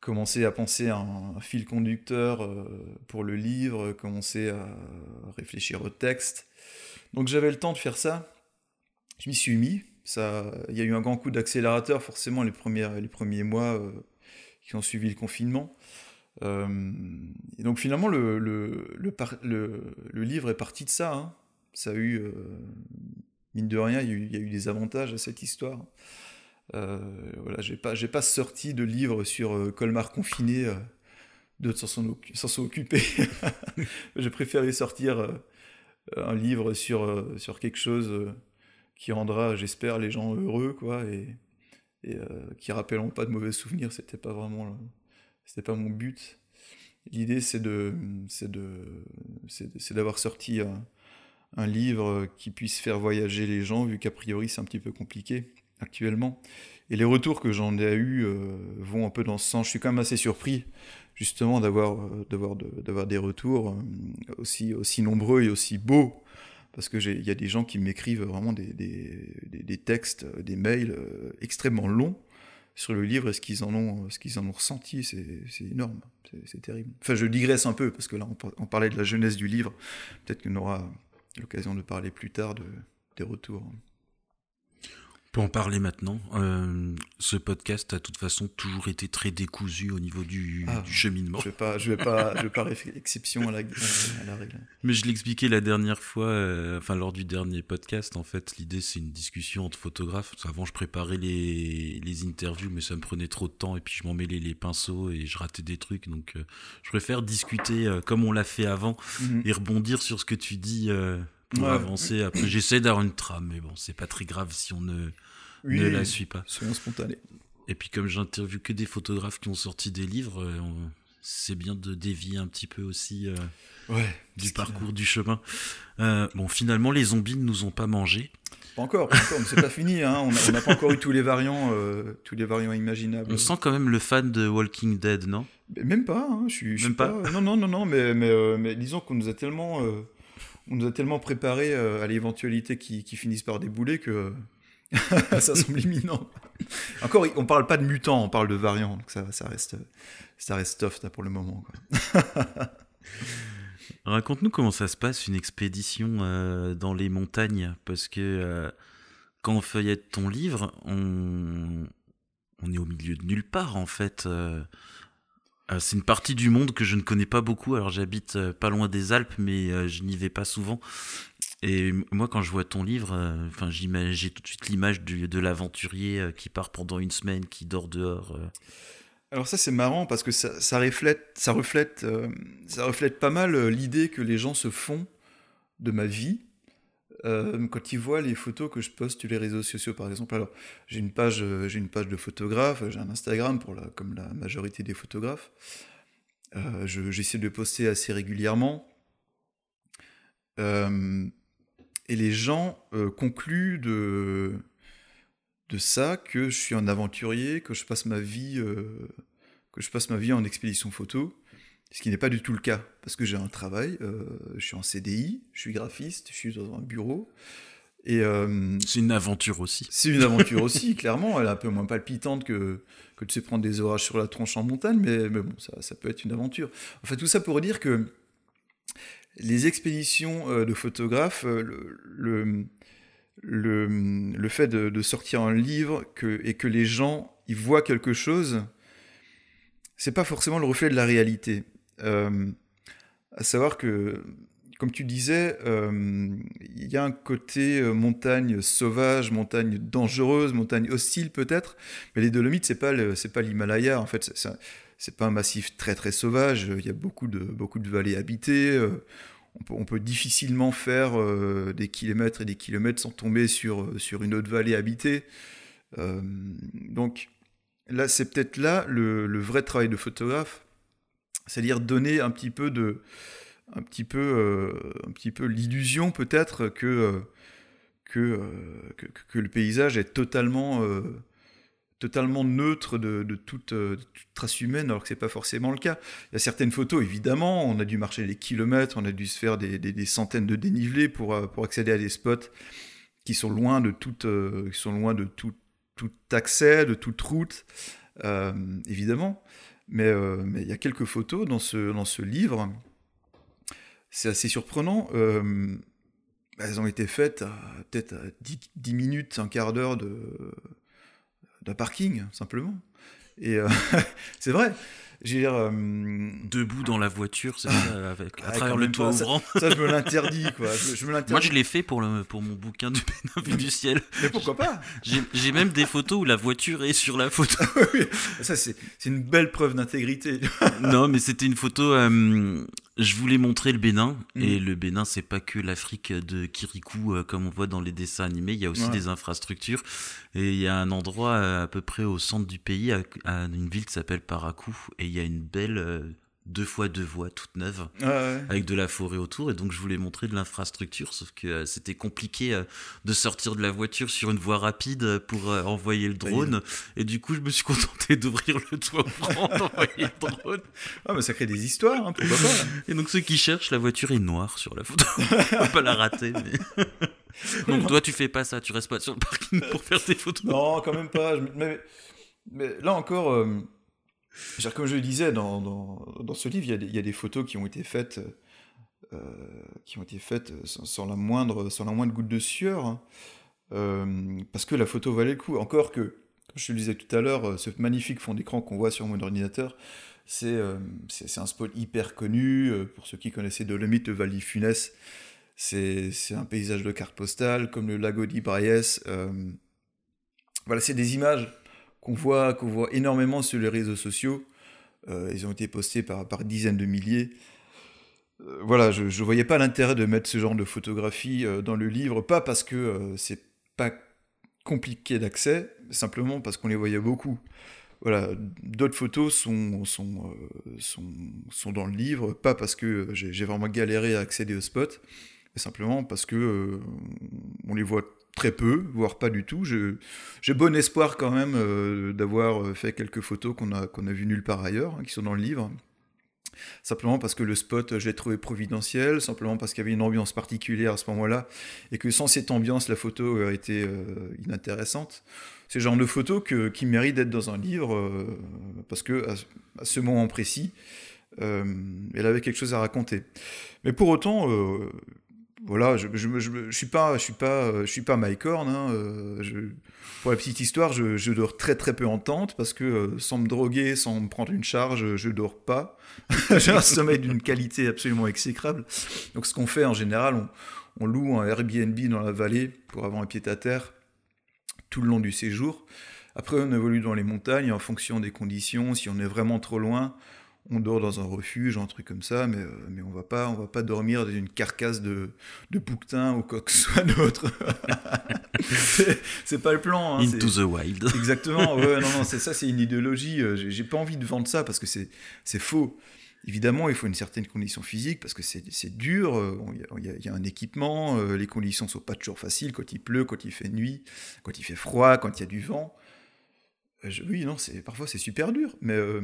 Commencer à penser à un, un fil conducteur pour le livre, commencer à réfléchir au texte. Donc j'avais le temps de faire ça. Je m'y suis mis. Il y a eu un grand coup d'accélérateur forcément les, premiers mois euh, qui ont suivi le confinement. Euh, donc finalement, le, livre est parti de ça. hein. Ça a eu, euh, mine de rien, il y, a eu, des avantages à cette histoire. Voilà, j'ai pas, sorti de livre sur Colmar confiné euh, d'autres s'en occupés. (laughs) J'ai préféré sortir un livre sur quelque chose qui rendra, j'espère, les gens heureux, quoi, et, et qui rappelleront pas de mauvais souvenirs. C'était pas vraiment, c'était pas mon but. L'idée, c'est de, c'est de, c'est d'avoir sorti un, livre qui puisse faire voyager les gens, vu qu'a priori c'est un petit peu compliqué actuellement. Et les retours que j'en ai eus euh, vont un peu dans ce sens. Je suis quand même assez surpris, justement, d'avoir, euh, d'avoir, des retours euh, aussi nombreux et aussi beaux. Parce qu'il y a des gens qui m'écrivent vraiment des, textes, des mails extrêmement longs sur le livre et ce qu'ils en ont, ce qu'ils en ont ressenti, c'est énorme, c'est terrible. Enfin, je digresse un peu parce que là, on, parlait de la jeunesse du livre. Peut-être qu'on aura l'occasion de parler plus tard de, des retours peut en parler maintenant. Euh, ce podcast a de toute façon toujours été très décousu au niveau du, ah, cheminement. Je ne vais pas, je vais pas, je vais pas exception à la, règle. Mais je l'expliquais la dernière fois, euh, enfin lors du dernier podcast. En fait, l'idée c'est une discussion entre photographes. Avant, je préparais les, les interviews, mais ça me prenait trop de temps et puis je m'en mêlais les pinceaux et je ratais des trucs. Donc, euh, je préfère discuter comme on l'a fait avant mhm. et rebondir sur ce que tu dis pour avancer. Après, j'essaie d'avoir une trame, mais bon, c'est pas très grave si on ne, ne la suit pas. Soyons spontanés. Et puis, comme j'interviewe que des photographes qui ont sorti des livres, euh, c'est bien de dévier un petit peu aussi euh, du parcours du chemin. Euh, bon, finalement, les zombies ne nous ont pas mangés. Pas encore, pas encore, mais c'est pas fini. Hein. On n'a pas encore eu tous les variants, tous les variants imaginables. On sent quand même le fan de Walking Dead, non? Même pas. Hein. Je suis, même pas. Non, non, non, non. Mais, mais, mais disons qu'on nous a tellement on nous a tellement préparé euh, à l'éventualité qui, qui, finissent par débouler que (laughs) ça semble imminent. Encore, on parle pas de mutants, on parle de variants, donc ça, reste, ça reste tough pour le moment. (laughs) Raconte-nous comment ça se passe une expédition euh, dans les montagnes, parce que euh, quand on feuillette ton livre, on, est au milieu de nulle part en fait. C'est une partie du monde que je ne connais pas beaucoup. Alors j'habite euh, pas loin des Alpes, mais euh, je n'y vais pas souvent. Et moi, quand je vois ton livre, enfin, j'ai tout de suite l'image de l'aventurier qui part pendant une semaine, qui dort dehors. Alors ça, c'est marrant parce que ça reflète, ça reflète, ça reflète pas mal l'idée que les gens se font de ma vie euh, quand ils voient les photos que je poste sur les réseaux sociaux, par exemple, alors j'ai une page, euh, j'ai une page de photographe, j'ai un Instagram pour la, comme la majorité des photographes. Euh, j'essaie de poster assez régulièrement. et les gens concluent de, de ça que je suis un aventurier, que je passe ma vie, que je passe ma vie en expédition photo. Ce qui n'est pas du tout le cas, parce que j'ai un travail, euh, je suis en CDI, je suis graphiste, je suis dans un bureau. Et euh, c'est une aventure aussi. C'est une aventure aussi, (laughs) clairement. Elle est un peu moins palpitante que, que de se prendre des orages sur la tronche en montagne, mais, mais bon, ça, ça, peut être une aventure. En fait, tout ça pour dire que les expéditions euh, de photographes, le, le, le, le fait de, de, sortir un livre que, et que les gens y voient quelque chose, c'est pas forcément le reflet de la réalité. Euh, à savoir que, comme tu disais, euh, il y a un côté euh, montagne sauvage, montagne dangereuse, montagne hostile peut-être, mais les Dolomites, c'est pas pas l'Himalaya. En fait, c'est pas un massif très très sauvage. Il y a beaucoup de beaucoup de vallées habitées. On peut, on peut, difficilement faire des kilomètres et des kilomètres sans tomber sur, sur une autre vallée habitée. donc, là, c'est peut-être là le, le, vrai travail de photographe, c'est-à-dire donner un petit peu de, un petit peu, euh, un petit peu l'illusion peut-être que, euh, euh, que, que, le paysage est totalement, totalement neutre de, de, toute, trace humaine, alors que c'est pas forcément le cas. Il y a certaines photos, évidemment, on a dû marcher des kilomètres, on a dû se faire des, des, centaines de dénivelés pour, pour accéder à des spots qui sont loin de toute, qui sont loin de tout, tout accès, de toute route, évidemment. Euh, mais il y a quelques photos dans ce, dans ce livre. C'est assez surprenant. Euh, elles ont été faites peut-être 10, minutes, un quart d'heure d'un parking, simplement. Et euh, (laughs) c'est vrai. J'ai euh, Debout dans la voiture, c'est ça, (laughs) avec, à Ouais, travers le toit ça- ouvrant. ça, je me l'interdis, quoi. Je, je me (laughs) l'interdis. Moi, je l'ai fait pour, le, pour mon bouquin du Bénin vu du ciel. (laughs) Mais pourquoi pas J'ai même des photos où la voiture est sur la photo. Oui, Ça, c'est une belle preuve d'intégrité. non, mais c'était une photo. euh, je voulais montrer le Bénin. Mm. Et le Bénin, c'est pas que l'Afrique de Kirikou, euh, comme on voit dans les dessins animés. Il y a aussi Ouais. des infrastructures. Et il y a un endroit euh, à peu près au centre du pays, à, à une ville qui s'appelle Parakou. Et il y a une belle euh, deux fois deux voies toute neuve. Ouais. avec de la forêt autour et donc je voulais montrer de l'infrastructure sauf que euh, c'était compliqué euh, de sortir de la voiture sur une voie rapide pour euh, envoyer le drone et du coup je me suis contenté d'ouvrir le toit ouvrant (laughs) d'envoyer le drone Ah, mais ça crée des histoires, hein, pourquoi pas et donc ceux qui cherchent la voiture est noire sur la photo (laughs) on peut pas la rater mais... (laughs) donc toi tu fais pas ça tu restes pas sur le parking pour faire tes photos Non, quand même pas. Je me- mais, mais là encore, comme je le disais, dans, dans, ce livre, il y, a des, photos qui ont été faites, euh, qui ont été faites sans, la moindre, sans la moindre goutte de sueur, hein. Euh, parce que la photo valait le coup. Encore que, comme je le disais tout à l'heure, euh, ce magnifique fond d'écran qu'on voit sur mon ordinateur, c'est euh, un spot hyper connu. pour ceux qui connaissaient Dolomite, le Val Funès, c'est un paysage de carte postale, comme le lago d'Ibraïes. euh, voilà, c'est des images qu'on voit, qu'on voit énormément sur les réseaux sociaux. Euh, ils ont été postés par, dizaines de milliers. Euh, voilà, je ne voyais pas l'intérêt de mettre ce genre de photographie euh, dans le livre, pas parce que c'est pas compliqué d'accès, simplement parce qu'on les voyait beaucoup. Voilà, d'autres photos sont, sont, sont, sont dans le livre, pas parce que j'ai vraiment galéré à accéder au spot, mais simplement parce que on les voit très peu, voire pas du tout. J'ai bon espoir quand même euh, d'avoir euh, fait quelques photos qu'on a, qu'on a vues nulle part ailleurs, hein, qui sont dans le livre. Simplement parce que le spot, euh, je l'ai trouvé providentiel, simplement parce qu'il y avait une ambiance particulière à ce moment-là, et que sans cette ambiance, la photo aurait été inintéressante. C'est le genre de photo qui mérite d'être dans un livre, parce que à, ce- moment précis, elle avait quelque chose à raconter. Mais pour autant, voilà, je, je, je, suis pas, je suis pas, euh, je suis pas Mike hein, euh, pour la petite histoire, je, je dors très très peu en tente parce que euh, sans me droguer, sans me prendre une charge, je dors pas. (laughs) J'ai un sommeil d'une qualité absolument exécrable. Donc ce qu'on fait en général, on, on loue un Airbnb dans la vallée pour avoir un pied à terre tout le long du séjour. Après, on évolue dans les montagnes en fonction des conditions. Si on est vraiment trop loin, on dort dans un refuge, un truc comme ça, mais, euh, mais on va pas, on va pas dormir dans une carcasse de, de bouquetin ou quoi que ce soit d'autre. (laughs) c'est pas le plan. hein, into the wild (laughs) Exactement, ouais, non, non, c'est ça, c'est une idéologie. euh, J'ai pas envie de vendre ça parce que c'est faux. Évidemment, il faut une certaine condition physique parce que c'est dur. euh, Il y, y a- un équipement, les conditions sont pas toujours faciles quand il pleut, quand il fait nuit, quand il fait froid, quand il y a du vent. Euh, oui, non, c'est parfois c'est super dur, mais, euh,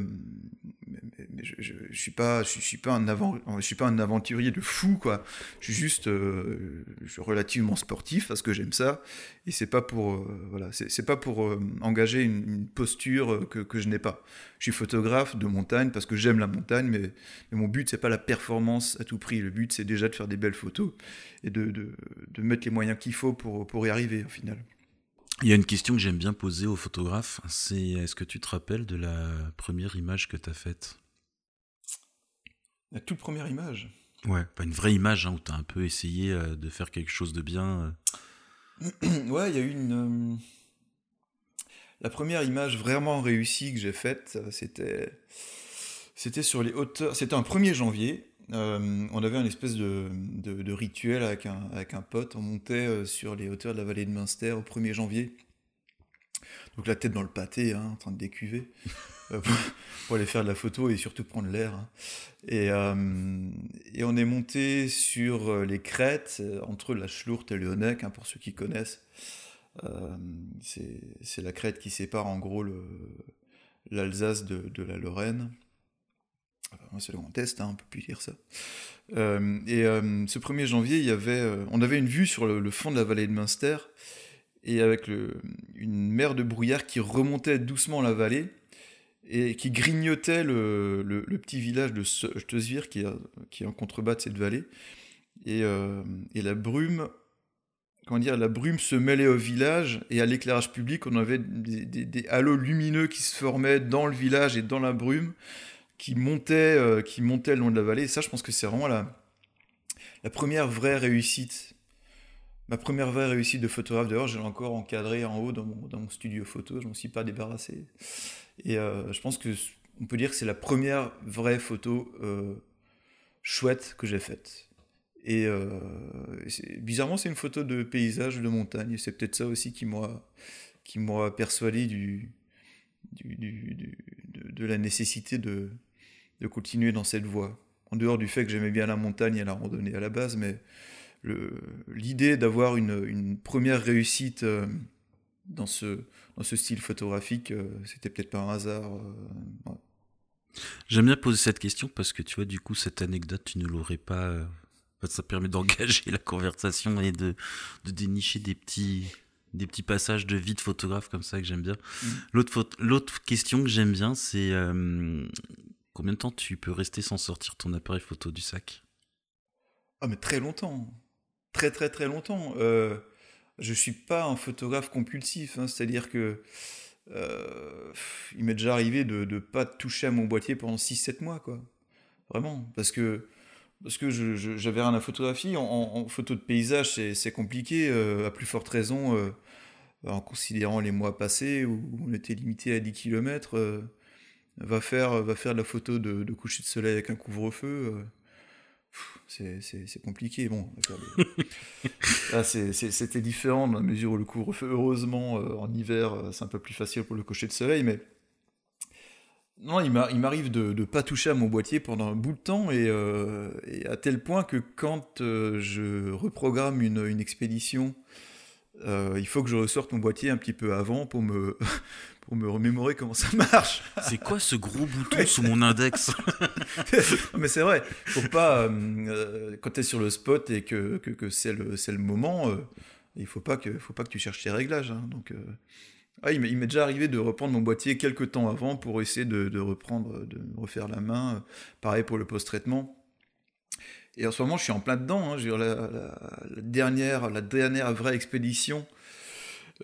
je, je, je suis pas, je, suis- pas un aventurier de fou quoi. Je suis juste, euh, relativement sportif parce que j'aime ça et c'est pas pour, voilà, c'est pas pour engager une, posture que, je n'ai pas. Je suis photographe de montagne parce que j'aime la montagne, mais, mon but c'est pas la performance à tout prix. Le but c'est déjà de faire des belles photos et de mettre les moyens qu'il faut pour, pour y arriver au final. Il y a une question que j'aime bien poser aux photographes, c'est est-ce que tu te rappelles de la première image que tu as faite? La toute première image? Ouais, pas une vraie image hein, où tu as un peu essayé euh, de faire quelque chose de bien. euh. (clears throat) ouais, il y a eu une. euh, La première image vraiment réussie que j'ai faite, c'était. C'était sur les hauteurs. C'était un 1er janvier. Euh, on avait un espèce de, de- de rituel avec un, avec un pote. On montait euh, sur les hauteurs de la vallée de Münster au 1er janvier. Donc la tête dans le pâté, hein, en train de décuver, (laughs) euh, pour, pour aller faire de la photo et surtout prendre l'air. hein. Et, euh, et on est monté sur les crêtes, entre la Schlourte et le Honeck, hein, pour ceux qui connaissent. Euh, c'est la crête qui sépare en gros l'Alsace de, de la Lorraine. C'est le Grand Est, hein, on peut plus dire ça. Euh, et euh, ce 1er janvier, il y avait, euh, on avait une vue sur le, fond de la vallée de Münster, et avec une mer de brouillard qui remontait doucement la vallée, et qui grignotait le, petit village de Stesvir, qui, est- en contrebas de cette vallée. Et, la brume, comment dire, la brume se mêlait au village, et à l'éclairage public, on avait des halos lumineux qui se formaient dans le village et dans la brume, qui montait, euh, qui montait le long de la vallée. Et ça, je pense que c'est vraiment la, la première vraie réussite. Ma première vraie réussite de photographe, d'ailleurs, je l'ai encore encadré en haut dans mon, dans mon studio photo, je m'en suis pas débarrassé. Et euh, je pense que on peut dire que c'est la première vraie photo euh, chouette que j'ai faite. Et bizarrement, c'est une photo de paysage, de montagne. C'est peut-être ça aussi qui m'a qui m'a persuadé du, du, du- de la nécessité de, de continuer dans cette voie. En dehors du fait que j'aimais bien la montagne et la randonnée à la base, mais l'idée d'avoir une, une première réussite euh, dans, ce, dans ce style photographique, euh, c'était peut-être pas un hasard. euh, ouais. J'aime bien poser cette question parce que tu vois, du coup, cette anecdote, tu ne l'aurais pas. ça permet d'engager (laughs) la conversation et de, de dénicher des petits, des petits passages de vie de photographe comme ça que j'aime bien. Mm. L'autre, question que j'aime bien, c'est euh, combien de temps tu peux rester sans sortir ton appareil photo du sac? Ah, mais très longtemps. Très, très, très longtemps. Euh, je suis pas un photographe compulsif, hein, c'est-à-dire que euh, il m'est déjà arrivé de ne pas toucher à mon boîtier pendant 6-7 mois, quoi. Vraiment. Parce que, parce que je- je- j'avais rien à photographier. En, photo de paysage, c'est c'est compliqué, euh, à plus forte raison, euh, en considérant les mois passés où on était limité à 10 km. Va, faire, va faire de la photo de, de coucher de soleil avec un couvre-feu. euh, c'est- compliqué. Bon, (laughs) c'était différent dans la mesure où le couvre-feu, heureusement, euh, en hiver, euh, c'est un peu plus facile pour le coucher de soleil, mais non, il m'a- il m'arrive de ne pas toucher à mon boîtier pendant un bout de temps, et, euh, et à tel point que quand euh, je reprogramme une, une expédition, euh, il faut que je ressorte mon boîtier un petit peu avant pour me, pour me remémorer comment ça marche. C'est quoi ce gros bouton sous mon index? (laughs) Mais c'est vrai, faut pas, euh, euh, quand tu es sur le spot et que, que, que c'est le, c'est le moment, euh, il faut pas que, faut pas que tu cherches tes réglages. hein. donc, euh, ah, il m'est déjà arrivé de reprendre mon boîtier quelques temps avant pour essayer de, de reprendre, de refaire la main. Pareil pour le post-traitement. Et en ce moment, je suis en plein dedans. hein. La dernière, la dernière vraie expédition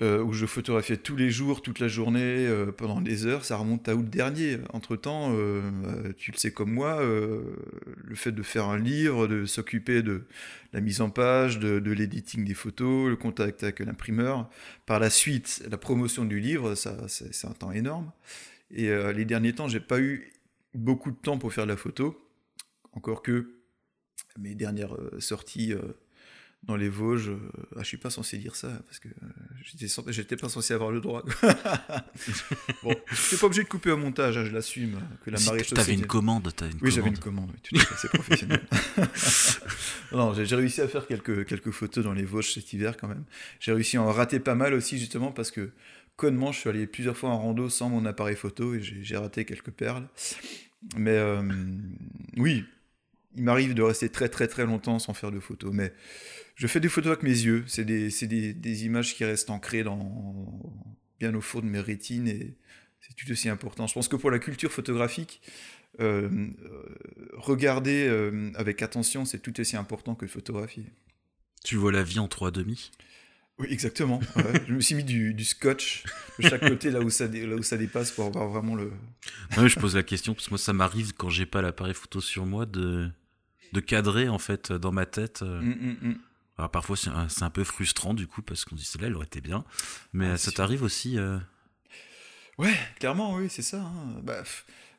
euh, où je photographiais tous les jours, toute la journée, euh, pendant des heures, ça remonte à août dernier. Entre-temps, euh, tu le sais comme moi, le fait de faire un livre, de s'occuper de la mise en page, de, de l'editing des photos, le contact avec l'imprimeur, par la suite, la promotion du livre, ça, c'est un temps énorme. Et les derniers temps, j'ai pas eu beaucoup de temps pour faire de la photo, encore que mes dernières sorties dans les Vosges, euh, ah, je suis pas censé dire ça parce que euh, j'étais pas censé avoir le droit. (laughs) bon, je pas obligé de couper au montage, hein, je l'assume que la Si marée T'avais une commande, une oui, j'avais une commande, oui, tout à fait, c'est professionnel. (laughs) non, j'ai réussi à faire quelques, quelques photos dans les Vosges cet hiver quand même. J'ai réussi à en rater pas mal aussi, justement, parce que connement, je suis allé plusieurs fois en rando sans mon appareil photo et j'ai j'ai raté quelques perles. Mais euh, oui, il m'arrive de rester très très très longtemps sans faire de photos. Mais je fais des photos avec mes yeux. C'est des, des, des images qui restent ancrées dans, bien au fond de mes rétines et c'est tout aussi important. Je pense que pour la culture photographique, euh, euh, regarder euh, avec attention, c'est tout aussi important que photographier. Tu vois la vie en trois demi? Oui, exactement. ouais. (laughs) je me suis mis du, du scotch de chaque côté là où, ça, là où ça dépasse pour avoir vraiment le. Ouais, je pose la question parce que moi ça m'arrive quand j'ai pas l'appareil photo sur moi de de cadrer en fait dans ma tête. euh. Mm, mm, mm. Alors parfois c'est un, peu frustrant du coup parce qu'on dit celle-là elle aurait été bien, mais Ah, euh, ça t'arrive aussi. euh, Ouais, clairement, oui, c'est ça. hein. Bah,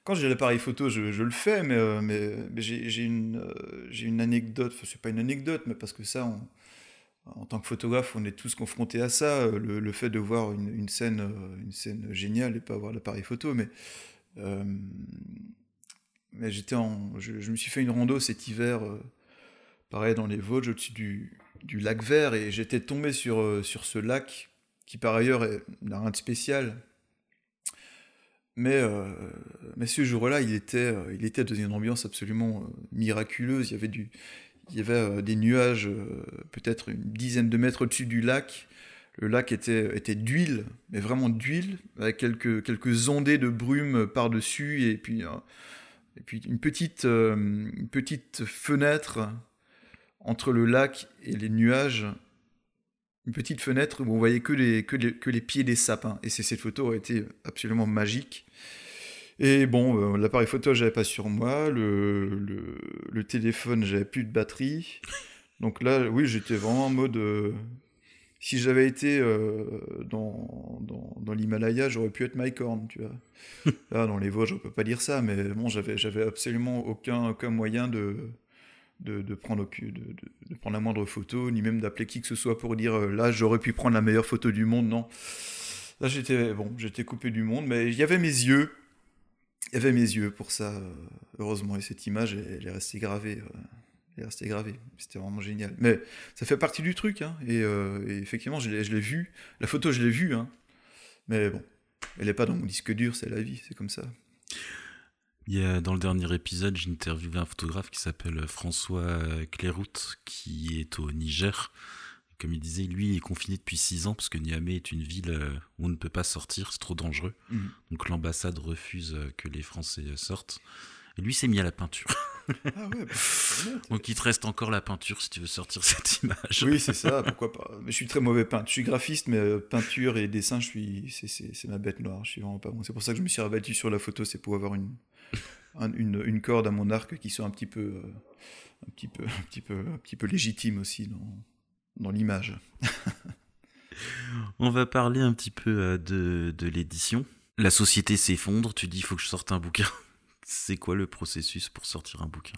quand j'ai l'appareil photo, je, je le fais, mais, euh, mais, mais j'ai une, euh, anecdote. Enfin, c'est pas une anecdote, mais parce que ça, on- en tant que photographe, on est tous confrontés à ça. euh, Le, le fait de voir une, une scène, euh, une scène géniale et pas avoir l'appareil photo, mais. euh, mais j'étais en, je, me suis fait une rando cet hiver, euh, pareil dans les Vosges, au-dessus du, du lac Vert, et j'étais tombé sur, euh, sur ce lac qui par ailleurs n'a rien de spécial. Mais, euh, mais ce jour-là, il était, il était dans une ambiance absolument miraculeuse. Il y avait, du, il y avait des nuages, peut-être une dizaine de mètres au-dessus du lac. Le lac était, était d'huile, mais vraiment d'huile, avec quelques, quelques ondées de brume par-dessus, et puis, euh, et puis une, petite, euh, une petite fenêtre entre le lac et les nuages. Une petite fenêtre où on voyait que les, pieds des sapins. Et cette photo a été absolument magique. Et bon, l'appareil photo, j'avais pas sur moi. Le, le, le téléphone, j'avais plus de batterie. Donc là, oui, j'étais vraiment en mode. Si j'avais été dans, dans, dans l'Himalaya, j'aurais pu être Mike Horn, tu vois. (laughs) Là, dans les Vosges, on peut pas dire ça, mais bon, j'avais, j'avais absolument aucun, aucun moyen de, de, prendre, de, de, prendre la moindre photo, ni même d'appeler qui que ce soit pour dire là, j'aurais pu prendre la meilleure photo du monde, non. Là, j'étais bon, j'étais coupé du monde, mais il y avait mes yeux. Il y avait mes yeux pour ça, euh, heureusement. Et cette image, elle, est restée gravée. Euh, restée gravée. C'était vraiment génial. Mais ça fait partie du truc. Hein, euh, et, effectivement, je l'ai vu. La photo, je l'ai vue. Hein, mais bon, elle n'est pas dans mon disque dur, c'est la vie, c'est comme ça. Il y a, dans le dernier épisode, j'ai interviewé un photographe qui s'appelle François Cléroute, qui est au Niger comme il disait, lui, il est confiné depuis 6 ans parce que Niamey est une ville euh, où on ne peut pas sortir, c'est trop dangereux. Mhm. Donc l'ambassade refuse euh, que les Français euh, sortent. Et lui s'est mis à la peinture. Ah ouais, bah, Donc il te reste encore la peinture si tu veux sortir (laughs) cette image. Oui, c'est ça, pourquoi pas. Mais je suis très mauvais peintre. Je suis graphiste, mais peinture et dessin, je suis, c'est, ma bête noire. Je suis vraiment pas bon. C'est pour ça que je me suis rabattu sur la photo, c'est pour avoir une, une, une, corde à mon arc qui soit un petit peu, un petit peu, un petit peu, un petit peu légitime aussi dans, dans l'image. On va parler un petit peu euh, de, de l'édition. La société s'effondre, tu dis il faut que je sorte un bouquin. C'est quoi le processus pour sortir un bouquin?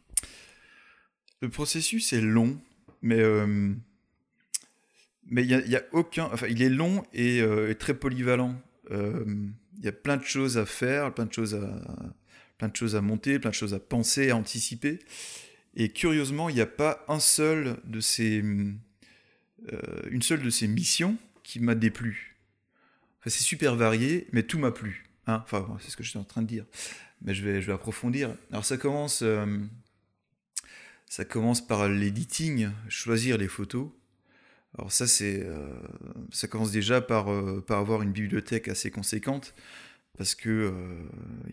Le processus est long, mais euh, mais il y, a, aucun, enfin il est long et, euh, très polyvalent. Il y a plein de choses à faire, plein de choses à plein de choses à monter, plein de choses à penser, à anticiper. Et curieusement, il n'y a pas un seul de ces euh, une seule de ces missions qui m'a déplu. c'est super varié, mais tout m'a plu. Hein. enfin, c'est ce que je suis en train de dire. Mais je vais, je vais approfondir. Alors ça commence, euh, ça commence par l'editing, choisir les photos. Alors ça, euh, ça commence déjà par, par avoir une bibliothèque assez conséquente, parce que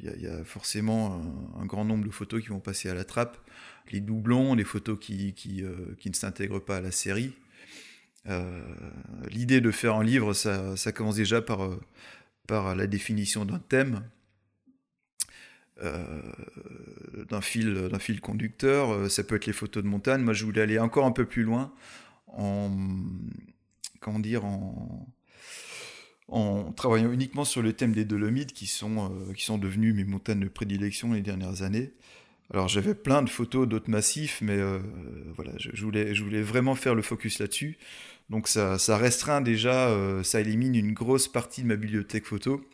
il y, a forcément un, grand nombre de photos qui vont passer à la trappe, les doublons, les photos qui, qui, qui ne s'intègrent pas à la série. Euh, l'idée de faire un livre, ça, commence déjà par, euh, par la définition d'un thème, euh, d'un fil, fil conducteur. Ça peut être les photos de montagne. Moi, je voulais aller encore un peu plus loin en, comment dire, en, travaillant uniquement sur le thème des Dolomites, qui sont, qui sont devenus mes montagnes de prédilection les dernières années. Alors j'avais plein de photos d'autres massifs, mais voilà, je, voulais, je voulais vraiment faire le focus là-dessus. Donc ça, restreint déjà, euh, ça élimine une grosse partie de ma bibliothèque photo.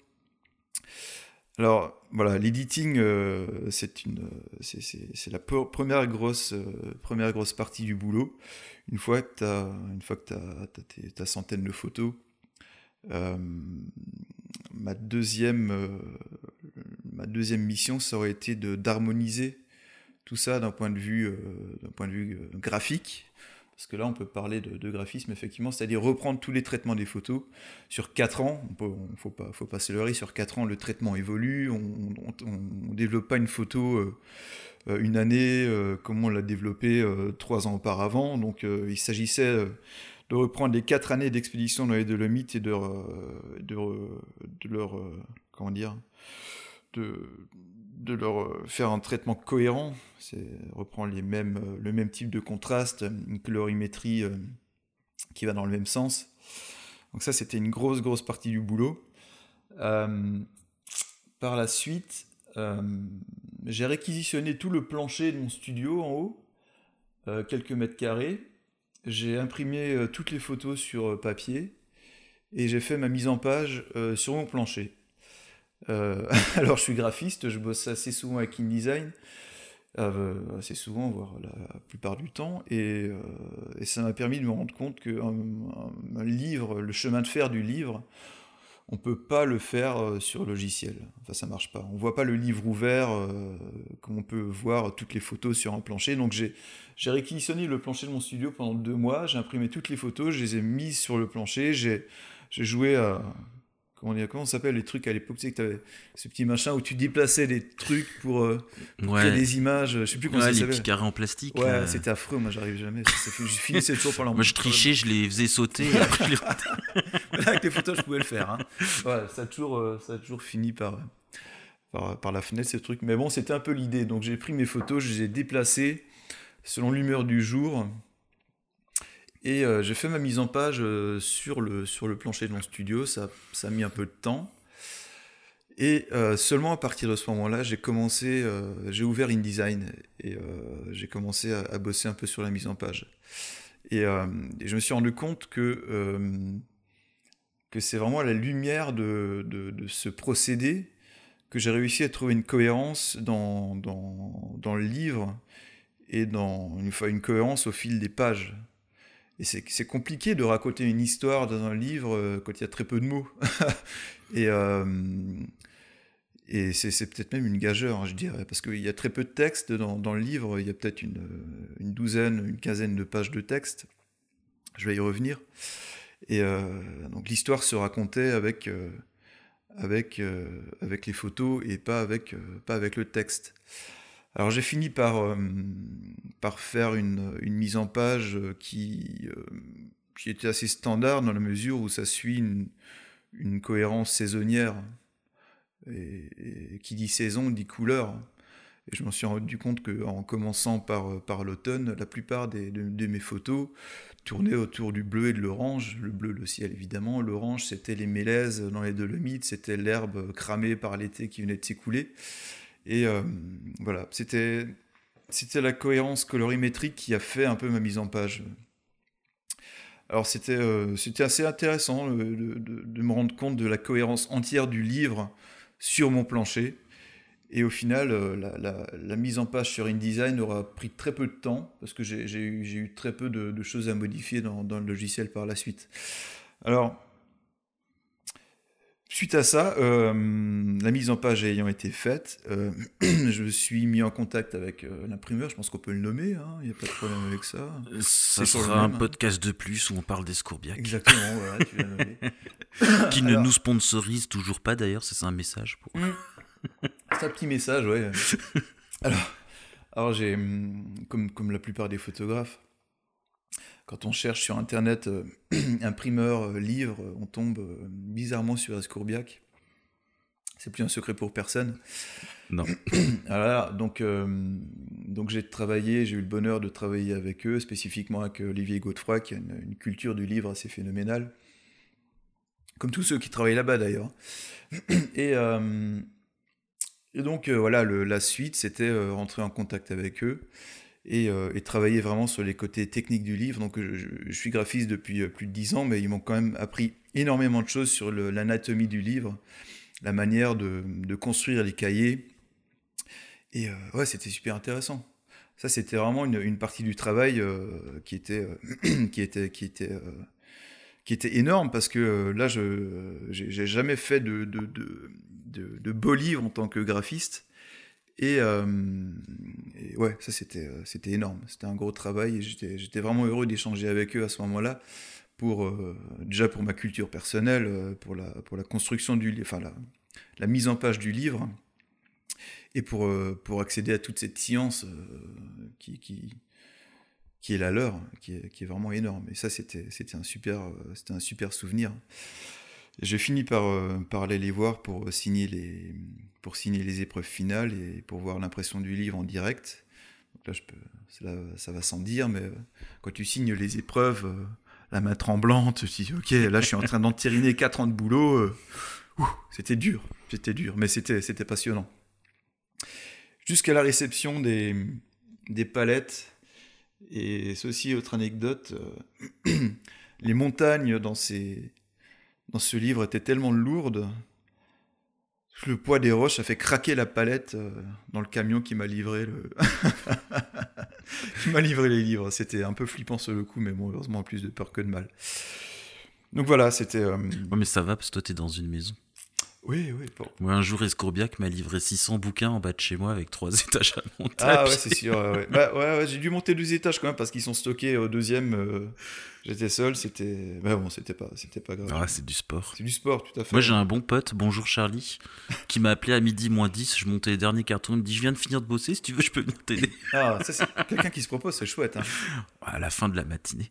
Alors voilà, l'editing, euh, c'est la première grosse, euh, première grosse partie du boulot. Une fois que tu as, une fois ta centaine de photos, ma deuxième, ma deuxième mission, ça aurait été d'harmoniser tout ça d'un point de vue, d'un point de vue graphique parce que là, on peut parler de, graphisme, effectivement, c'est-à-dire reprendre tous les traitements des photos. Sur 4 ans, il ne faut pas, faut pas se leurrer, sur 4 ans, le traitement évolue, on ne développe pas une photo euh, euh, une année euh, comme on l'a développé 3 ans auparavant. Donc, il s'agissait de reprendre les 4 années d'expédition dans les Dolomites et de, de, de leur... comment dire de, de leur euh, faire un traitement cohérent, c'est mêmes, euh, le même type de contraste, une colorimétrie euh, qui va dans le même sens. Donc ça, c'était une grosse, grosse partie du boulot. par la suite, j'ai réquisitionné tout le plancher de mon studio en haut, quelques mètres carrés. J'ai imprimé toutes les photos sur papier et j'ai fait ma mise en page sur mon plancher. Euh, (laughs) alors, je suis graphiste, je bosse assez souvent avec InDesign, euh, assez souvent, voire la plupart du temps, et, euh, ça m'a permis de me rendre compte un, livre, le chemin de fer du livre, on peut pas le faire sur logiciel. Enfin, ça marche pas. On voit pas le livre ouvert comme on peut voir toutes les photos sur un plancher. Donc, j'ai réquisitionné le plancher de mon studio pendant deux mois. J'ai imprimé toutes les photos, je les ai mises sur le plancher. J'ai joué à comment comment s'appelle les trucs à l'époque, tu sais que avais ce petit machin où tu déplaçais des trucs pour, euh, créer des images, je sais plus comment ça s'appelle. Les petits carrés en plastique. Ouais, euh. c'était affreux, moi j'arrive jamais. Ça, je finissais toujours par Moi je trichais, je les faisais sauter. après, (laughs) Là, avec les photos, je pouvais le faire. Hein. ça, a toujours, euh, ça a toujours fini par, par, par la fenêtre, ces trucs. Mais bon, c'était un peu l'idée. Donc j'ai pris mes photos, je les ai déplacées selon l'humeur du jour. Et euh, j'ai fait ma mise en page euh, sur, le, sur le plancher de mon studio. Ça, ça a mis un peu de temps. Et euh, seulement à partir de ce moment-là, j'ai commencé, j'ai ouvert InDesign et j'ai commencé à, bosser un peu sur la mise en page. Et, je me suis rendu compte que, que c'est vraiment à la lumière de, de, de ce procédé que j'ai réussi à trouver une cohérence dans, dans, dans le livre et dans une, une cohérence au fil des pages. Et c'est compliqué de raconter une histoire dans un livre quand il y a très peu de mots. (laughs) et euh, c'est peut-être même une gageure, hein, je dirais, parce qu'il y a très peu de texte dans, le livre. Il y a peut-être une, douzaine, une quinzaine de pages de texte. Je vais y revenir. Et euh, donc l'histoire se racontait avec, euh, avec, euh, avec les photos et pas avec, euh, pas avec le texte. Alors j'ai fini par, euh, par faire une, une, mise en page qui, euh, qui était assez standard dans la mesure où ça suit une, cohérence saisonnière. Et, et, qui dit saison dit couleur. Et je m'en suis rendu compte qu'en commençant par, par l'automne, la plupart des, de, de, mes photos tournaient autour du bleu et de l'orange. Le bleu, le ciel évidemment. L'orange, c'était les mélèzes dans les Dolomites, c'était l'herbe cramée par l'été qui venait de s'écouler. Et euh, voilà, c'était c'était la cohérence colorimétrique qui a fait un peu ma mise en page. Alors c'était euh, c'était assez intéressant de, me rendre compte de la cohérence entière du livre sur mon plancher. Et au final, euh, la, mise en page sur InDesign aura pris très peu de temps, parce que j'ai eu, eu, très peu de, de, choses à modifier dans, dans, le logiciel par la suite. Alors, Suite à ça, euh, la mise en page ayant été faite, euh, (clears throat) je me suis mis en contact avec euh, l'imprimeur, je pense qu'on peut le nommer, il hein, n'y a pas de problème avec ça. Ça sera un podcast de plus où on parle d'Escourbiac. Exactement, voilà, tu l'as nommé. (laughs) Qui ne nous sponsorise toujours pas d'ailleurs, c'est un message. Pour... c'est un petit message, ouais. (laughs) alors, alors j'ai, comme, comme la plupart des photographes, quand on cherche sur internet euh, (clears throat) imprimeur, euh, livre, on tombe euh, bizarrement sur Escourbiac. C'est plus un secret pour personne. Non. (clears throat) Alors, donc, euh, donc j'ai travaillé, j'ai eu le bonheur de travailler avec eux, spécifiquement avec Olivier Godefroy, qui a une, une culture du livre assez phénoménale. Comme tous ceux qui travaillent là-bas d'ailleurs. (clears throat) Et, euh, et, donc, euh, voilà, le, la suite, c'était rentrer en contact avec eux et, euh, et, travailler vraiment sur les côtés techniques du livre. Donc je, suis graphiste depuis euh, plus de dix ans, mais ils m'ont quand même appris énormément de choses sur l'anatomie du livre, la manière de, construire les cahiers. Et euh, ouais, c'était super intéressant. Ça, c'était vraiment une, partie du travail euh, qui était, (clears throat) qui était, qui était, qui était énorme parce que là, je j'ai jamais fait de, de, de, de beaux en tant que graphiste. Et, euh, et, ouais, ça c'était c'était énorme. C'était un gros travail et j'étais vraiment heureux d'échanger avec eux à ce moment-là pour euh, déjà pour ma culture personnelle, pour la pour la construction du enfin la, mise en page du livre et pour euh, pour accéder à toute cette science euh, qui, qui qui est la leur, qui est, qui est vraiment énorme. Et ça c'était c'était un super c'était un super souvenir. J'ai fini par, euh, par aller les voir pour signer les, pour signer les épreuves finales et pour voir l'impression du livre en direct. Là, je ça va sans dire, mais euh, quand tu signes les épreuves, euh, la main tremblante, tu dis, ok, là, je suis en train d'entériner 4 ans de boulot. c'était dur, c'était dur, mais c'était, c'était passionnant. Jusqu'à la réception des, des palettes, et ceci, autre anecdote, (clears throat) les montagnes dans ces dans ce livre était tellement lourde le poids des roches a fait craquer la palette euh, dans le camion qui m'a livré le (laughs) qui m'a livré les livres. C'était un peu flippant sur le coup, mais bon, heureusement plus de peur que de mal. Donc voilà, c'était. Euh... Mais ça va parce que toi t'es dans une maison. Oui, oui. Bon. Moi, un jour, Escourbiac m'a livré 600 bouquins en bas de chez moi avec trois (laughs) étages à monter. Ah ouais, c'est sûr. Ouais, ouais. Bah, ouais, ouais j'ai dû monter deux étages quand même parce qu'ils sont stockés au deuxième. Euh, J'étais seul, c'était. Bah bon, c'était pas, c'était pas grave. Ah, c'est du sport. C'est du sport, tout à fait. Moi, j'ai un bon pote, bonjour Charlie, qui m'a appelé à midi moins 10. Je montais les derniers cartons. Il me dit Je viens de finir de bosser, si tu veux, je peux venir t'aider. Ah, ça, c'est quelqu'un qui se propose, c'est chouette. Hein. (laughs) À la fin de la matinée.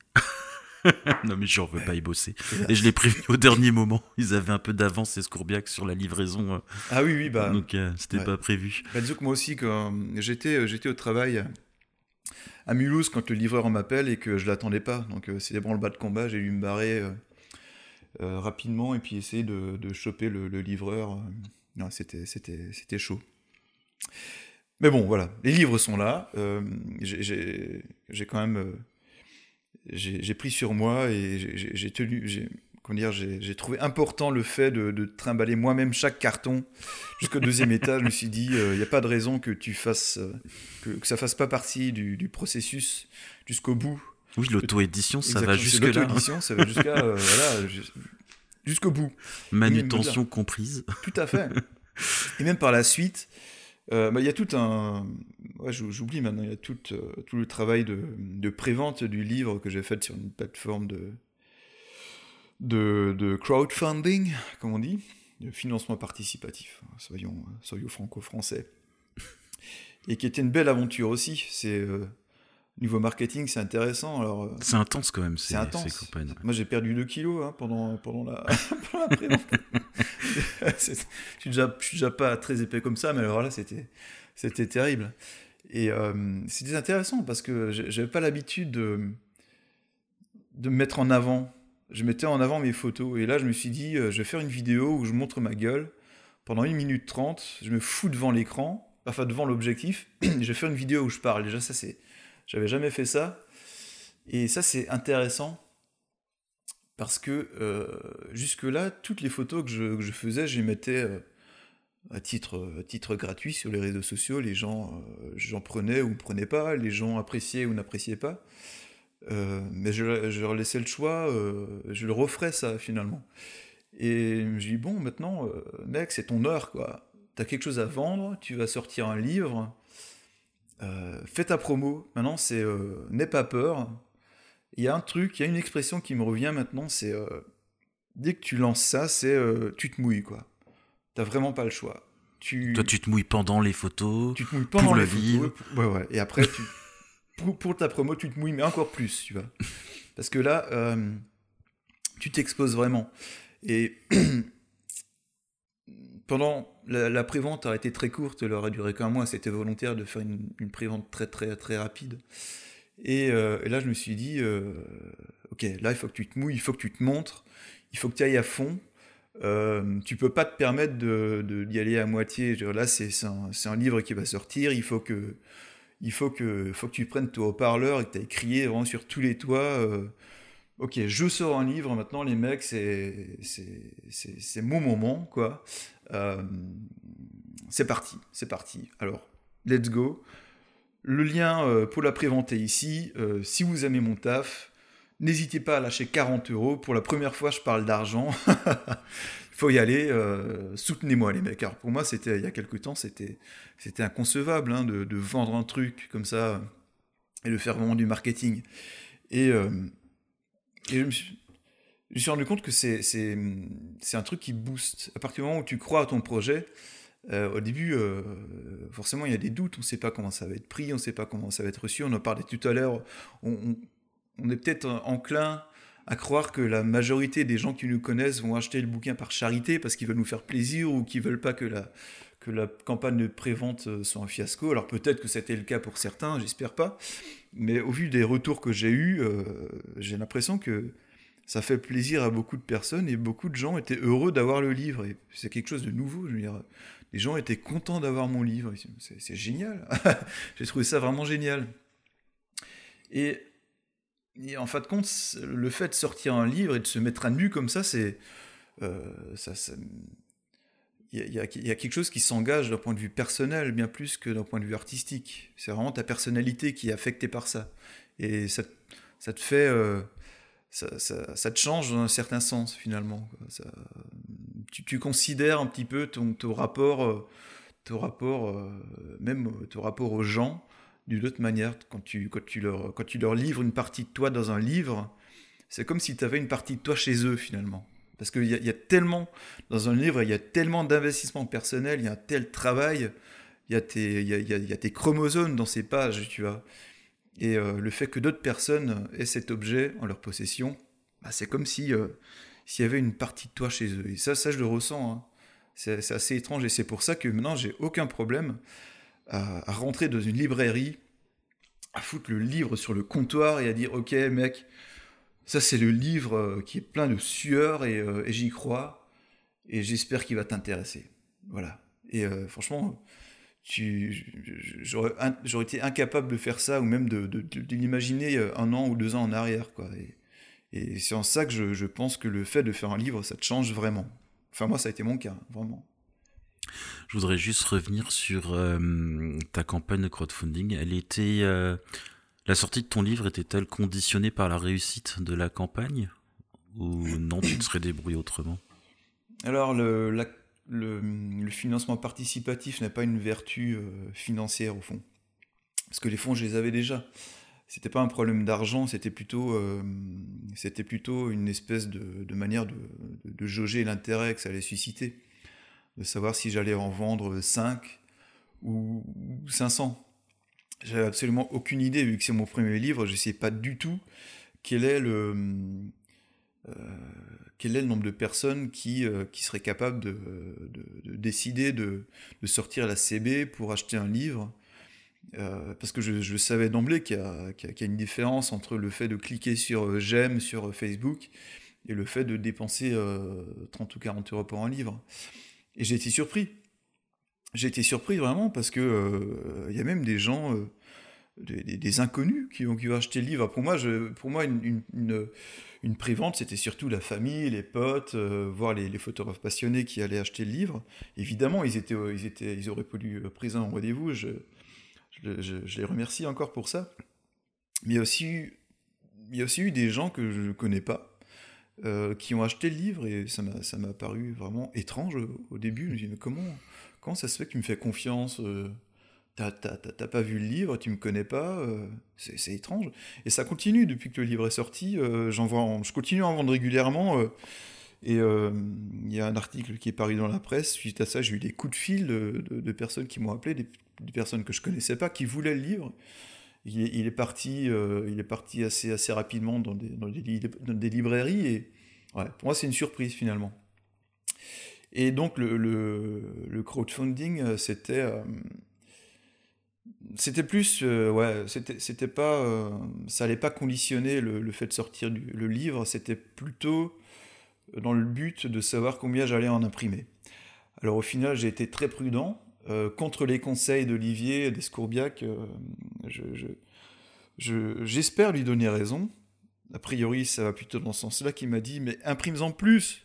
(laughs) non, mais je ne veux pas y bosser. Et je l'ai prévenu au dernier moment. Ils avaient un peu d'avance, Escourbiac, sur la livraison. Ah oui, oui, bah. Donc, c'était pas prévu. Bah, disons que moi aussi, quand j'étais, j'étais au travail à Mulhouse quand le livreur m'appelle et que je l'attendais pas. Donc, c'est des branle-bas de combat. J'ai dû me barrer rapidement et puis essayer de, de choper le, le livreur. Non, c'était, c'était, c'était chaud. Mais bon, voilà, les livres sont là. Euh, j'ai quand même. Euh, j'ai pris sur moi et j'ai tenu. Comment dire, j'ai trouvé important le fait de, de trimballer moi-même chaque carton jusqu'au deuxième (laughs) étage. Je me suis dit, il euh, n'y a pas de raison que tu fasses, que, que ça fasse pas partie du, du processus jusqu'au bout. Oui, l'auto-édition, ça va jusque là. L'auto-édition, ça va jusqu'à (laughs) voilà, jusqu'au bout. Manutention comprise. Tout à fait. Et même par la suite, euh, bah, il y a tout un. J'oublie maintenant, il y a tout, euh, tout le travail de, de prévente du livre que j'ai fait sur une plateforme de, de, crowdfunding, comme on dit, de financement participatif, soyons, soyons franco-français. Et qui était une belle aventure aussi. C'est. Euh, Niveau marketing, c'est intéressant. Alors, euh, c'est intense quand même. C'est intense. Moi, j'ai perdu 2 kilos hein, pendant, pendant la, (laughs) pendant (laughs) je, suis déjà, je suis déjà pas très épais comme ça, mais alors là, c'était, c'était terrible. Et euh, c'était intéressant parce que j'avais pas l'habitude de, de me mettre en avant. Je mettais en avant mes photos. Et là, je me suis dit, euh, je vais faire une vidéo où je montre ma gueule. Pendant 1 minute 30, je me fous devant l'écran, enfin devant l'objectif. (clears throat) je vais faire une vidéo où je parle. Déjà, ça, c'est j'avais jamais fait ça. Et ça, c'est intéressant parce que euh, jusque-là, toutes les photos que je, faisais, je les mettais euh, à, titre, gratuit sur les réseaux sociaux. Les gens, euh, j'en prenais ou ne prenaient pas, les gens appréciaient ou n'appréciaient pas. mais je, leur laissais le choix, je leur offrais ça finalement. Et je dis, bon, maintenant, mec, c'est ton heure, quoi. T'as quelque chose à vendre, tu vas sortir un livre, euh, fais ta promo. Maintenant, c'est euh, n'aie pas peur. Il y a un truc, il y a une expression qui me revient maintenant, c'est euh, dès que tu lances ça, c'est tu te mouilles, quoi. T'as vraiment pas le choix. Tu... Toi, tu te mouilles pendant les photos. Tu te mouilles pendant pour les le photos. Ouais, ouais. Et après, tu... (laughs) pour, pour, ta promo, tu te mouilles, mais encore plus, tu vois. Parce que là, tu t'exposes vraiment. Et (clears throat) pendant la, la prévente a été très courte, elle aurait duré qu'un mois. C'était volontaire de faire une, une prévente très très très rapide. Et, euh, là, je me suis dit, euh, ok, là, il faut que tu te mouilles, il faut que tu te montres, il faut que tu ailles à fond. Euh, tu peux pas te permettre d'y de, de, aller à moitié. Là, c'est un, livre qui va sortir. Il faut que, il faut que, faut que tu prennes ton haut-parleur et que tu ailles crier vraiment sur tous les toits. Euh, ok, je sors un livre maintenant, les mecs, c'est mon moment, quoi. Euh, c'est parti, c'est parti. Alors, let's go. Le lien euh, pour la préventer ici. Euh, si vous aimez mon taf, n'hésitez pas à lâcher 40 euros. Pour la première fois, je parle d'argent. (laughs) Il faut y aller. Soutenez-moi, les mecs. Alors, pour moi, c'était il y a quelques temps, c'était inconcevable hein, de, vendre un truc comme ça et de faire vraiment du marketing. Et et je me suis, je me suis rendu compte que c'est, c'est, c'est un truc qui booste. À partir du moment où tu crois à ton projet, euh, au début, euh, forcément, il y a des doutes. On ne sait pas comment ça va être pris, on ne sait pas comment ça va être reçu. On en parlait tout à l'heure. On, on, est peut-être enclin à croire que la majorité des gens qui nous connaissent vont acheter le bouquin par charité parce qu'ils veulent nous faire plaisir ou qu'ils veulent pas que la, que la campagne de prévente euh, soit un fiasco. Alors peut-être que c'était le cas pour certains, j'espère pas. Mais au vu des retours que j'ai eus, j'ai l'impression que ça fait plaisir à beaucoup de personnes et beaucoup de gens étaient heureux d'avoir le livre. Et c'est quelque chose de nouveau. Je veux dire, les gens étaient contents d'avoir mon livre. C'est génial. (laughs) j'ai trouvé ça vraiment génial. Et, en fin de compte, le fait de sortir un livre et de se mettre à nu comme ça, c'est euh, ça, il y, a, quelque chose qui s'engage d'un point de vue personnel bien plus que d'un point de vue artistique. C'est vraiment ta personnalité qui est affectée par ça. Et ça, ça te fait. Euh, ça, te change dans un certain sens, finalement. Tu, considères un petit peu ton, ton rapport, euh, ton rapport euh, même ton rapport aux gens d'une autre manière. Quand tu, quand, tu leur, quand tu leur livres une partie de toi dans un livre, c'est comme si tu avais une partie de toi chez eux, finalement. Parce qu'il y, y, a tellement, dans un livre, il y a tellement d'investissement personnel, il y a un tel travail, il y, a tes, y a, il y a tes chromosomes dans ces pages, tu vois. Et le fait que d'autres personnes aient cet objet en leur possession, bah, c'est comme si s'il y avait une partie de toi chez eux. Et ça, ça je le ressens. Hein. C'est assez étrange et c'est pour ça que maintenant j'ai aucun problème à, rentrer dans une librairie, à foutre le livre sur le comptoir et à dire ok mec, ça c'est le livre euh, qui est plein de sueur euh, et, j'y crois et j'espère qu'il va t'intéresser. Voilà. Et euh, franchement, j'aurais été incapable de faire ça ou même de, l'imaginer un an ou deux ans en arrière. Quoi. Et, et c'est en ça que je, je, pense que le fait de faire un livre, ça te change vraiment. Enfin, moi, ça a été mon cas, vraiment. Je voudrais juste revenir sur euh, ta campagne de crowdfunding. Elle était. Euh, la sortie de ton livre était-elle conditionnée par la réussite de la campagne Ou non, tu te serais débrouillé autrement? Alors, le, le, financement participatif n'a pas une vertu euh, financière, au fond. Parce que les fonds, je les avais déjà c'était pas un problème d'argent, c'était plutôt, euh, plutôt une espèce de, manière de, de, jauger l'intérêt que ça allait susciter, de savoir si j'allais en vendre 5 ou 500. J'avais absolument aucune idée, vu que c'est mon premier livre, je ne sais pas du tout quel est le, quel est le nombre de personnes qui, euh, qui seraient capables de, de décider de, sortir la CB pour acheter un livre euh, parce que je, savais d'emblée qu'il y, y, a une différence entre le fait de cliquer sur euh, j'aime sur Facebook et le fait de dépenser 30 ou 40 euros pour un livre. Et j'ai été surpris. J'ai été surpris vraiment parce que il y a même des gens, des, inconnus qui ont, qui ont, acheté le livre. Pour moi, pour moi une prévente, c'était surtout la famille, les potes, voir les, photographes passionnés qui allaient acheter le livre. Évidemment, ils, étaient, ils, étaient, ils auraient pu présent au rendez-vous. Je, je, les remercie encore pour ça. Mais il y a aussi il y a aussi eu des gens que je ne connais pas, euh, qui ont acheté le livre, et ça m'a paru vraiment étrange au début. Je me dis, mais comment, ça se fait que tu me fais confiance euh, T'as pas vu le livre, tu me connais pas, euh, c'est étrange. Et ça continue depuis que le livre est sorti. Euh, je continue à en vendre régulièrement. et il y a un article qui est paru dans la presse. Suite à ça, j'ai eu des coups de fil de, de personnes qui m'ont appelé, des, des personnes que je connaissais pas qui voulaient le livre. Il est, parti, euh, il est parti assez, assez rapidement dans des, dans des, librairies et ouais, pour moi c'est une surprise finalement. Et donc le, le, crowdfunding, euh, c'était euh, c'était plus ouais, c'était c'était pas ça allait pas conditionner le, fait de sortir du, le livre, c'était plutôt dans le but de savoir combien j'allais en imprimer. Alors au final, j'ai été très prudent euh, contre les conseils d'Olivier d'Escourbiac, euh, j'espère lui donner raison. A priori, ça va plutôt dans ce sens-là qu'il m'a dit, mais imprime-en plus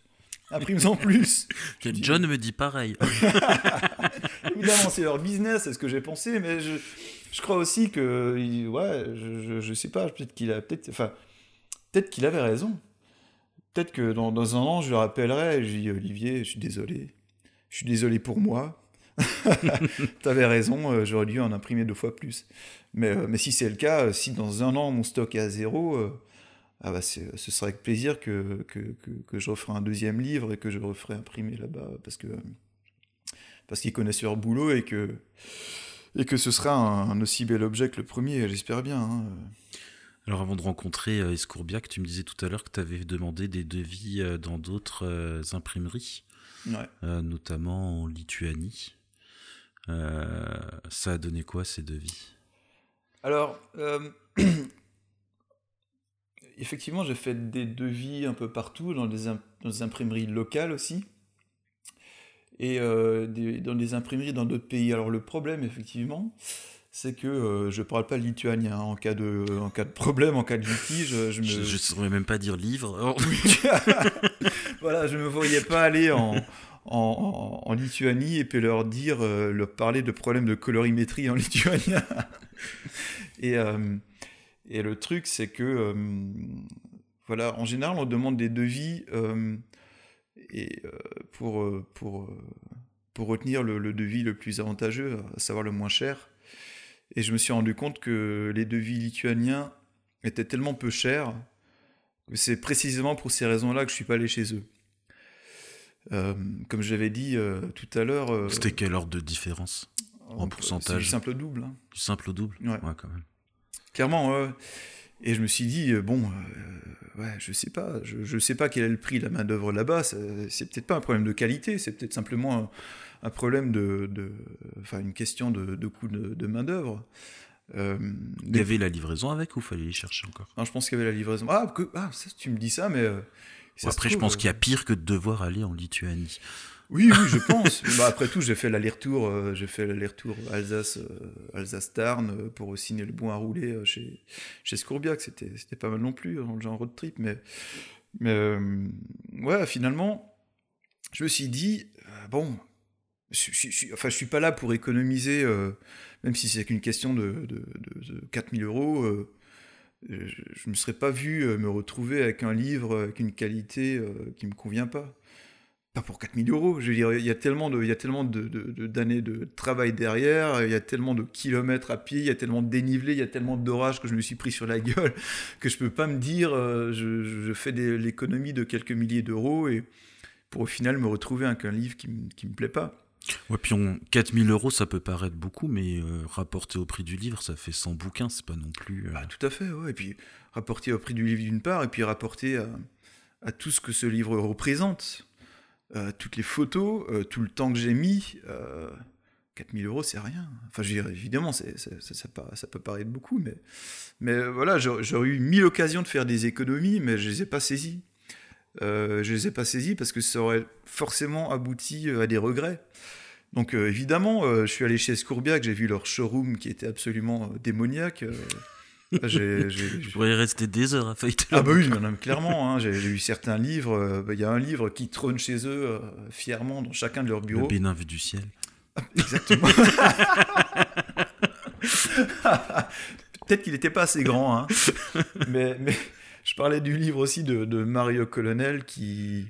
Imprime-en plus (laughs) John me dit pareil. (laughs) Évidemment, c'est leur business, c'est ce que j'ai pensé, mais je, je, crois aussi que, ouais, je, je, sais pas, peut-être qu'il a, peut-être, enfin, peut-être qu'il avait raison. Peut-être que dans, dans, un an, je le rappellerai et je dis, Olivier, je suis désolé. Je suis désolé pour moi. (laughs) T'avais raison, euh, j'aurais dû en imprimer deux fois plus. Mais, euh, mais si c'est le cas, euh, si dans un an mon stock est à zéro, ah bah ce serait avec plaisir que, que, que, je referai un deuxième livre et que je referai imprimer là-bas parce que parce qu'ils connaissent leur boulot et que et que ce sera un, aussi bel objet que le premier, j'espère bien. Hein. Alors avant de rencontrer Escourbiac, tu me disais tout à l'heure que tu avais demandé des devis dans d'autres imprimeries, notamment en Lituanie. Euh, ça a donné quoi ces devis? Alors, euh, (clears throat) effectivement, j'ai fait des devis un peu partout, dans des, imprimeries locales aussi, et euh, dans des imprimeries dans d'autres pays. Alors le problème, effectivement, c'est que je ne parle pas lituanien. En cas, de, en cas de problème, en cas de litige, je ne me... saurais même pas dire livre. (laughs) (laughs) voilà, je ne me voyais pas aller en, en, Lituanie et puis leur dire, euh, leur parler de problèmes de colorimétrie en lituanien. (laughs) et, euh, et le truc, c'est que, euh, voilà, en général, on demande des devis et, pour, pour, pour retenir le, le, devis le plus avantageux, à savoir le moins cher. Et je me suis rendu compte que les devis lituaniens étaient tellement peu chers que c'est précisément pour ces raisons-là que je suis pas allé chez eux. Euh, comme j'avais dit euh, tout à l'heure. Euh, C'était quelle ordre de différence? En pourcentage Du simple au double. Hein. Du simple au double? Ouais. quand même. Clairement. Et je me suis dit, euh, bon, euh, ouais, je sais pas, je, je sais pas quel est le prix de la main-d'œuvre là-bas. C'est peut-être pas un problème de qualité, c'est peut-être simplement un, un problème de, Enfin, une question de, de coût de, de main-d'œuvre. Euh, Il y avait la livraison avec ou fallait y chercher encore? Non, je pense qu'il y avait la livraison. Ah, que, ah ça, tu me dis ça, mais. euh, ça Après, je pense euh, qu'il y a pire que de devoir aller en Lituanie. Oui, oui, je pense. (laughs) Bah, après tout, j'ai fait l'aller-retour, euh, j'ai fait l'aller-retour Alsace, euh, euh, pour signer le bon à rouler chez, chez Scourbiac. C'était, c'était pas mal non plus, hein, genre road trip. Mais, mais ouais, finalement, je me suis dit, bon, je, je- je- enfin, je suis pas là pour économiser, même si c'est qu'une question de, de, de, de 4000 euros. je, je me serais pas vu me retrouver avec un livre avec une qualité qui me convient pas pas pour 4000 euros. Je veux dire, il y a tellement de, il y a tellement de, de- de- d'années de travail derrière, il y a tellement de kilomètres à pied, il y a tellement de dénivelé, il y a tellement d'orages que je me suis pris sur la (laughs) gueule que je peux pas me dire, euh, je, je- fais des- l'économie de quelques milliers d'euros et pour au final me retrouver avec un livre qui, me- qui me plaît pas. Ouais, puis on... 4000 euros, ça peut paraître beaucoup, mais euh, rapporté au prix du livre, ça fait 100 bouquins, c'est pas non plus. euh, Bah, tout à fait, ouais. Et puis rapporter au prix du livre d'une part, et puis rapporter à, à tout ce que ce livre représente, euh, toutes les photos, euh, tout le temps que j'ai mis. Euh, 4000 euros, c'est rien. Enfin, je veux dire, évidemment, ça, ça peut paraître beaucoup, mais, euh, voilà, j'aurais eu mille occasions de faire des économies, mais je les ai pas saisies. Euh, je les ai pas saisies parce que ça aurait forcément abouti euh, à des regrets. Donc euh, évidemment, euh, je suis allé chez Scourbiac, j'ai vu leur showroom qui était absolument euh, démoniaque. (laughs) j'ai- j'ai- Je pourrais y rester des heures à feuilleter. ah le bah oui, non, mais clairement, hein, j'ai j'ai eu certains livres, euh, bah, il y a un livre qui trône chez eux euh, fièrement dans chacun de leurs Le bureaux. Bénin vu du ciel. Exactement. (laughs) Peut-être qu'il n'était pas assez grand, hein. mais, mais je parlais du livre aussi de, de Mario Colonel qui,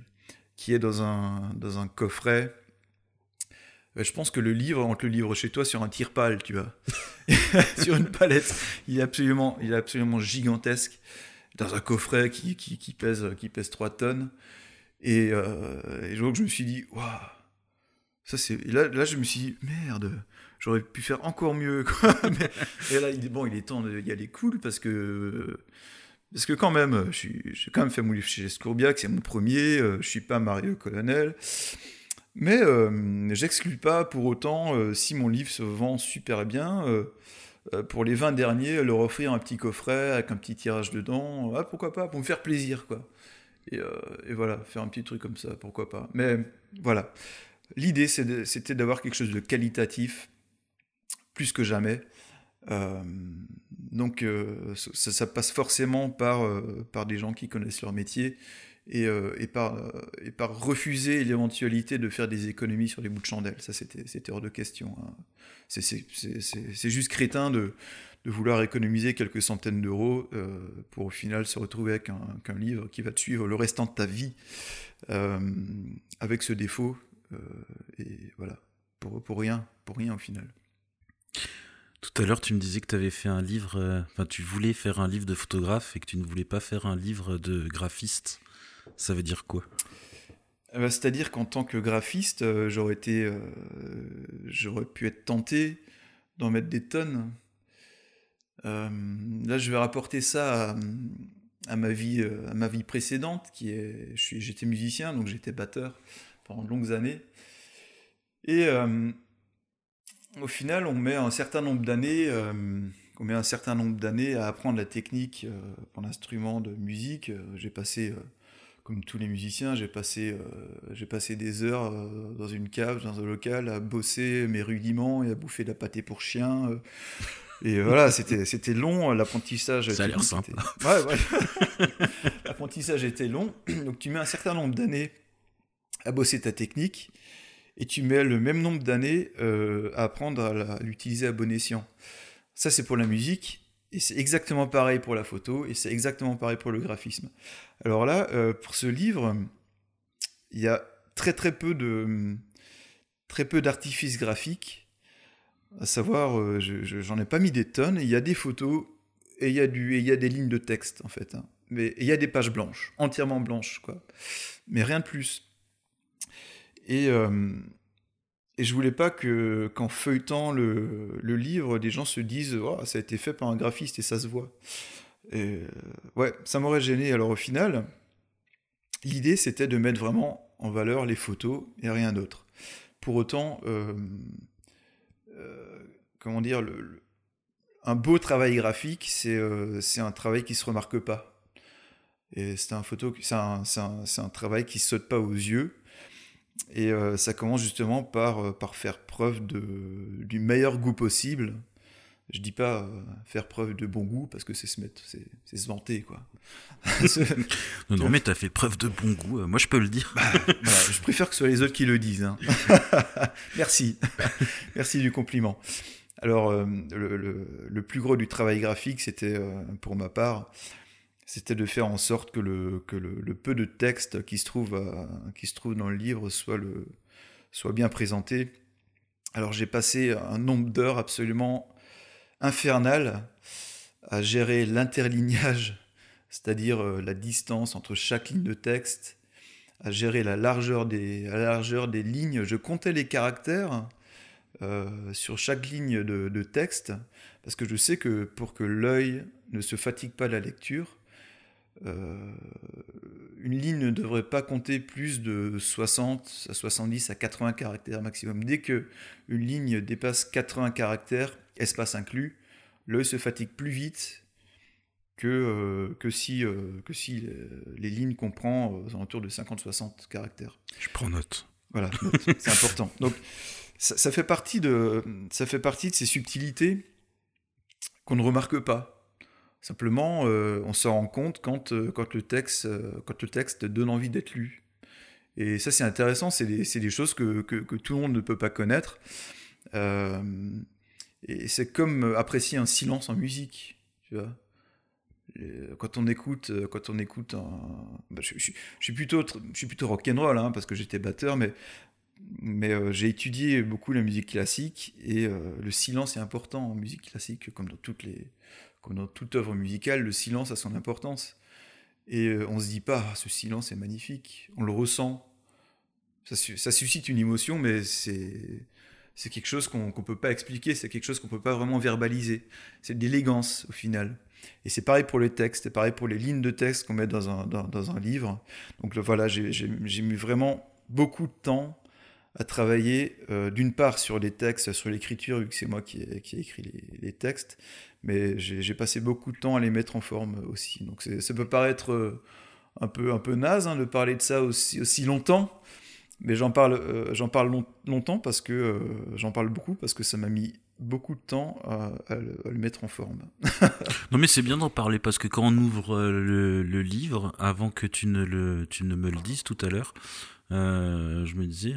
qui est dans un, dans un coffret. Euh, Je pense que le livre, on te le livre chez toi sur un tire-pale, tu vois. (laughs) sur une palette. Il est absolument, il est absolument gigantesque. Dans un coffret qui, qui, qui pèse, qui pèse 3 tonnes. Et, euh, et donc je me suis dit, waouh, ça c'est. et Là, là, je me suis dit, merde, j'aurais pu faire encore mieux. (laughs) Quoi. Mais- et là, il est, bon, il est temps d'y aller cool parce que. Parce que quand même, je j'ai quand même fait mon livre chez Scourbiac, c'est mon premier, euh, je suis pas Mario Colonel. Mais euh, j'exclus pas pour autant, euh, si mon livre se vend super bien, euh, pour les 20 derniers, leur offrir un petit coffret avec un petit tirage dedans, ah, pourquoi pas, pour me faire plaisir, quoi. Et, voilà, faire un petit truc comme ça, pourquoi pas. Mais voilà, l'idée c'était d'avoir quelque chose de qualitatif, plus que jamais. Donc ça, ça passe forcément par, par des gens qui connaissent leur métier et, euh, euh, et par refuser l'éventualité de faire des économies sur les bouts de chandelle. Ça, c'était hors de question. hein. C'est- juste crétin de, vouloir économiser quelques centaines d'euros euh, pour au final se retrouver avec un, qu'un livre qui va te suivre le restant de ta vie avec ce défaut. et voilà, pour, pour rien, pour rien au final. Tout à l'heure, tu me disais que tu avais fait un livre, euh, enfin, tu voulais faire un livre de photographe et que tu ne voulais pas faire un livre de graphiste. Ça veut dire quoi? Eh ben, C'est-à-dire qu'en tant que graphiste, euh, j'aurais été, euh, j'aurais pu être tenté d'en mettre des tonnes. Là, je vais rapporter ça à, ma vie, à ma vie précédente, qui est, j'étais musicien, donc j'étais batteur pendant de longues années. Et au final, on met un certain nombre d'années, euh, on met un certain nombre d'années à apprendre la technique euh, pour l'instrument de musique. Euh, J'ai passé euh, comme tous les musiciens, j'ai passé, j'ai passé des heures dans une cave, dans un local, à bosser mes rudiments et à bouffer de la pâté pour chien. et voilà, c'était, c'était long, l'apprentissage. Ça a l'air était- Ouais, ouais. (laughs) l'apprentissage était long, donc tu mets un certain nombre d'années à bosser ta technique, et tu mets le même nombre d'années euh, à apprendre à, l'utiliser à bon escient. Ça, c'est pour la musique, et c'est exactement pareil pour la photo, et c'est exactement pareil pour le graphisme. Alors là, euh, pour ce livre, il y a très très peu de très peu d'artifices graphiques. À savoir, euh, je- je- j'en ai pas mis des tonnes. Il y a des photos et il y a des lignes de texte en fait. hein. Mais il y a des pages blanches, entièrement blanches quoi. Mais rien de plus. Et euh, et je voulais pas que qu'en feuilletant le, livre, des gens se disent oh, ça a été fait par un graphiste et ça se voit. Et, ouais, ça m'aurait gêné. Alors au final, l'idée c'était de mettre vraiment en valeur les photos et rien d'autre. Pour autant, euh, euh, comment dire, un beau travail graphique, c'est euh, un travail qui se remarque pas. Et c'est un, un, travail qui saute pas aux yeux. Et euh, ça commence justement par, euh, par faire preuve de, du meilleur goût possible. Je dis pas euh, faire preuve de bon goût parce que c'est se mettre, c'est se vanter quoi. (laughs) non, non, mais t'as fait preuve de bon goût. Moi, je peux le dire. Bah, bah, je préfère que ce soit les autres qui le disent. Hein. (laughs) Merci, (laughs) merci du compliment. Alors, le, le, le, plus gros du travail graphique, c'était pour ma part c'était de faire en sorte que le, que le, peu de texte qui se, trouve qui se trouve dans le livre soit, le, soit bien présenté. Alors j'ai passé un nombre d'heures absolument infernal à gérer l'interlignage, (laughs) c'est-à-dire euh, la distance entre chaque ligne de texte, à gérer la largeur des, la largeur des lignes. Je comptais les caractères euh, sur chaque ligne de, texte, parce que je sais que pour que l'œil ne se fatigue pas la lecture, euh, une ligne ne devrait pas compter plus de 60 à 70 à 80 caractères maximum. Dès que une ligne dépasse 80 caractères, espace inclus, l'œil se fatigue plus vite que, euh, que si, euh, que si les lignes comprend aux alentours de 50-60 caractères. Je prends note. Voilà, c'est (laughs) important. Donc ça, ça, fait partie de, ça fait partie de ces subtilités qu'on ne remarque pas. Simplement, euh, on se rend compte quand, euh, quand, le texte, euh, quand le texte donne envie d'être lu. Et ça, c'est intéressant, c'est des, des, choses que, que, que, tout le monde ne peut pas connaître. et c'est comme apprécier un silence en musique, tu vois. Quand on écoute, quand on écoute un... Bah, je, je, je, suis plutôt, je suis plutôt rock'n'roll, hein, parce que j'étais batteur, mais, mais j'ai étudié beaucoup la musique classique, et le silence est important en musique classique, comme dans toutes les, comme dans toute œuvre musicale, le silence a son importance. Et euh, on se dit pas, ah, ce silence est magnifique, on le ressent. Ça, suscite une émotion, mais c'est quelque chose qu'on ne peut pas expliquer, c'est quelque chose qu'on ne peut pas vraiment verbaliser. C'est de l'élégance au final. Et c'est pareil pour les textes, c'est pareil pour les lignes de texte qu'on met dans un, dans, un livre. Donc voilà, j'ai mis vraiment beaucoup de temps à travailler euh, d'une part sur les textes, sur l'écriture, vu que c'est moi qui ai, qui écrit les, textes, mais j'ai passé beaucoup de temps à les mettre en forme aussi. Donc ça peut paraître euh, un peu, un peu naze hein, de parler de ça aussi, aussi longtemps, mais j'en parle, euh, j'en parle long, longtemps parce que euh, j'en parle beaucoup parce que ça m'a mis beaucoup de temps à, à, le, à, le, mettre en forme. (laughs) non mais c'est bien d'en parler parce que quand on ouvre le, le, livre, avant que tu ne, le, tu ne me le dises tout à l'heure, je me disais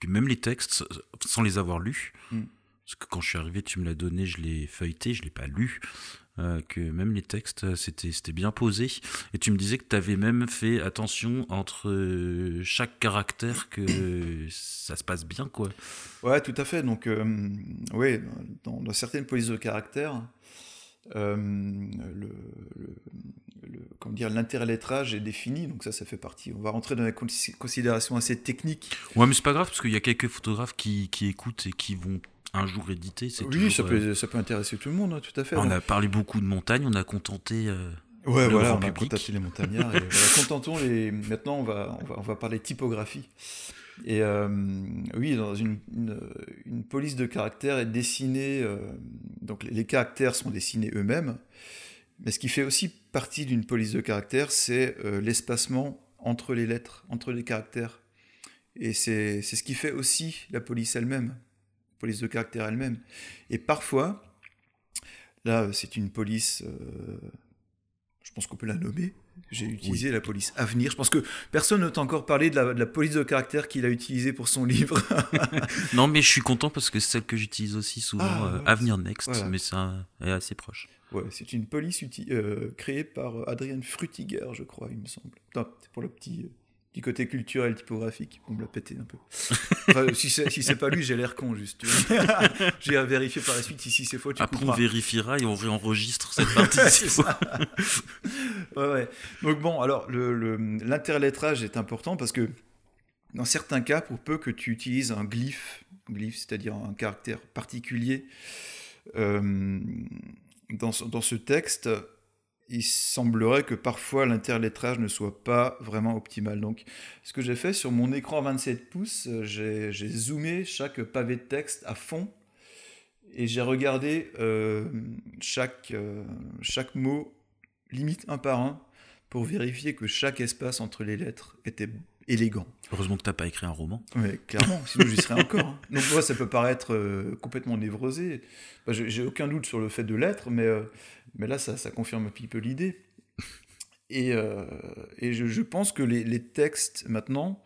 que même les textes, sans les avoir lus, mm parce que quand je suis arrivé, tu me l'as donné, je l'ai feuilleté, je l'ai pas lu. Euh, que même les textes, c'était, c'était bien posé. Et tu me disais que tu avais même fait attention entre euh, chaque caractère, que ça se passe bien, quoi. Ouais, tout à fait. Donc, euh, oui, dans, dans, certaines polices de caractère, euh, le, le, le, comment dire, l'interlettrage est défini, donc ça, ça fait partie. On va rentrer dans des considérations assez techniques. Ouais, mais c'est pas grave, parce qu'il y a quelques photographes qui, qui écoutent et qui vont un jour édité. C'est oui, ça, peut, euh... ça peut intéresser tout le monde, hein, tout à fait. On donc. a parlé beaucoup de montagnes, on a contenté. Euh, ouais, voilà, on a contenté les montagnards. et, voilà, contentons les. Maintenant, on va, on va, on va parler typographie. Et euh, oui, dans une, une, une, police de caractères est dessinée. Euh, donc les, les, caractères sont dessinés eux-mêmes. Mais ce qui fait aussi partie d'une police de caractères, c'est euh, l'espacement entre les lettres, entre les caractères. Et c'est ce qui fait aussi la police elle-même police de caractère elle-même. Et parfois, là, c'est une police, euh, je pense qu'on peut la nommer. J'ai utilisé oui. la police Avenir. Je pense que personne ne t'a encore parlé de la, de la, police de caractère qu'il a utilisée pour son livre. (laughs) non, mais je suis content parce que c'est celle que j'utilise aussi souvent, ah, euh, Avenir Next, voilà. mais ça est assez proche. Ouais, c'est une police euh, créée par Adrien Frutiger, je crois, il me semble. C'est pour le petit du côté culturel typographique. On me l'a pété un peu. Enfin, si c'est si pas lui, j'ai l'air con juste. (laughs) j'ai à vérifier par la suite si, si c'est faux. Tu Après, on vérifiera et on réenregistre cette (laughs) partie. ouais, ouais. Donc bon, alors l'interlettrage le, est important parce que dans certains cas, pour peu que tu utilises un glyphe glyphe, c'est-à-dire un caractère particulier euh, dans, dans ce texte, il semblerait que parfois l'interlettrage ne soit pas vraiment optimal. Donc, ce que j'ai fait sur mon écran 27 pouces, euh, j'ai zoomé chaque pavé de texte à fond et j'ai regardé euh, chaque, euh, chaque mot, limite un par un, pour vérifier que chaque espace entre les lettres était élégant. Heureusement que t'as pas écrit un roman. Ouais, clairement, sinon j'y serais encore. hein. Donc moi, ça peut paraître euh, complètement névrosé. Bah, j'ai j'ai aucun doute sur le fait de l'être, mais, euh, mais là, ça, confirme un petit peu l'idée. Et, euh, je, pense que les, textes, maintenant,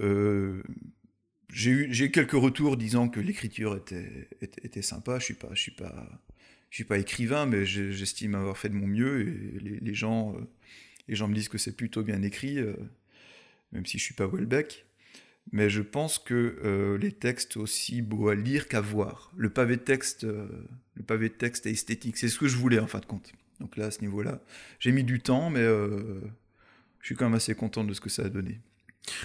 euh, j'ai eu, quelques retours disant que l'écriture était, était, sympa. Je suis suis pas, suis pas écrivain, mais j'estime avoir fait de mon mieux. Et les, gens, euh, les gens me disent que c'est plutôt bien écrit, même si je suis pas Welbeck. Mais je pense que euh, les textes aussi beaux à lire qu'à voir. Le pavé de texte, euh, le pavé de texte est esthétique. C'est ce que je voulais en fin de compte. Donc là, à ce niveau-là, j'ai mis du temps, mais euh, je suis quand même assez content de ce que ça a donné.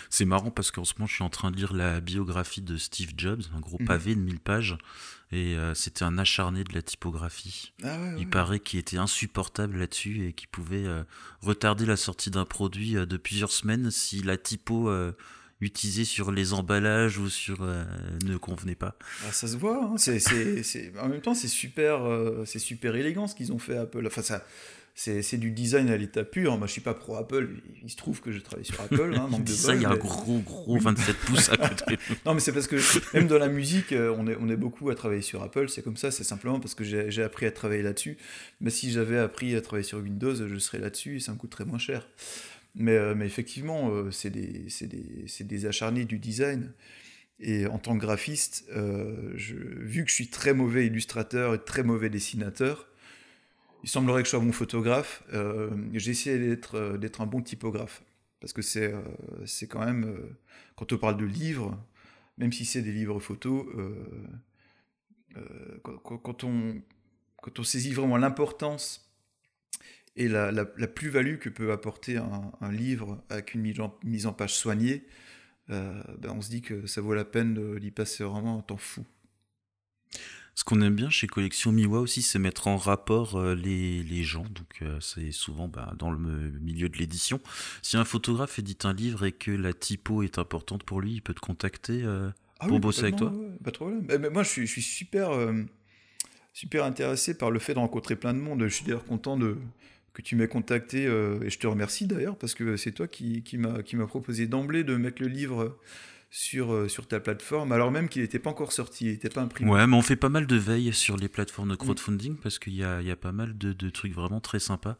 C'est marrant parce qu'en ce moment, je suis en train de lire la biographie de Steve Jobs, un gros Mhm. pavé de 1000 pages. Et euh, c'était un acharné de la typographie. Ah ouais, Il paraît qu'il était insupportable là-dessus et qu'il pouvait euh, retarder la sortie d'un produit euh, de plusieurs semaines si la typo utilisée sur les emballages ou sur euh, ne convenait pas. Ah, ça se voit. hein. C'est, En même temps, c'est super, euh, c'est super élégant ce qu'ils ont fait Apple. Enfin, ça, c'est, du design à l'état pur. Moi, je suis pas pro Apple. Il se trouve que je travaille sur Apple. Hein, (laughs) manque de ça, il y a un mais- gros, gros 27 pouces à côté. (laughs) Non, mais c'est parce que même dans la musique, euh, on est, on est beaucoup à travailler sur Apple. C'est comme ça, c'est simplement parce que j'ai j'ai appris à travailler là-dessus. Mais si j'avais appris à travailler sur Windows, je serais là-dessus et ça me coûterait moins cher. Mais, euh, mais effectivement, euh, c'est des, acharnés du design. Et en tant que graphiste, euh, vu que je suis très mauvais illustrateur et très mauvais dessinateur, il semblerait que je sois bon photographe. euh, j'ai essayé d'être un bon typographe. Parce que c'est quand même, quand on parle de livres, même si c'est des livres photos, quand on saisit vraiment l'importance et la, la- la plus-value que peut apporter un, un livre avec une mise en, page soignée, euh, ben on se dit que ça vaut la peine d'y passer vraiment un temps fou. Ce qu'on aime bien chez Collection Miwa aussi, c'est mettre en rapport euh, les, les gens. Donc, euh, c'est souvent bah, dans le milieu de l'édition. Si un photographe édite un livre et que la typo est importante pour lui, il peut te contacter. Ah Pour oui, bosser avec complètement, ouais, pas de problème. Mais- mais moi, je suis, je suis super, super intéressé par le fait de rencontrer plein de monde. Je suis d'ailleurs content de, que tu m'aies contacté, euh, et je te remercie d'ailleurs, parce que c'est toi qui, qui m'a proposé d'emblée de mettre le livre sur, euh, sur ta plateforme, alors même qu'il n'était pas encore sorti, il n'était pas imprimé. Ouais, mais on fait pas mal de veille sur les plateformes de crowdfunding parce qu'il y a, y a pas mal de, de trucs vraiment très sympas.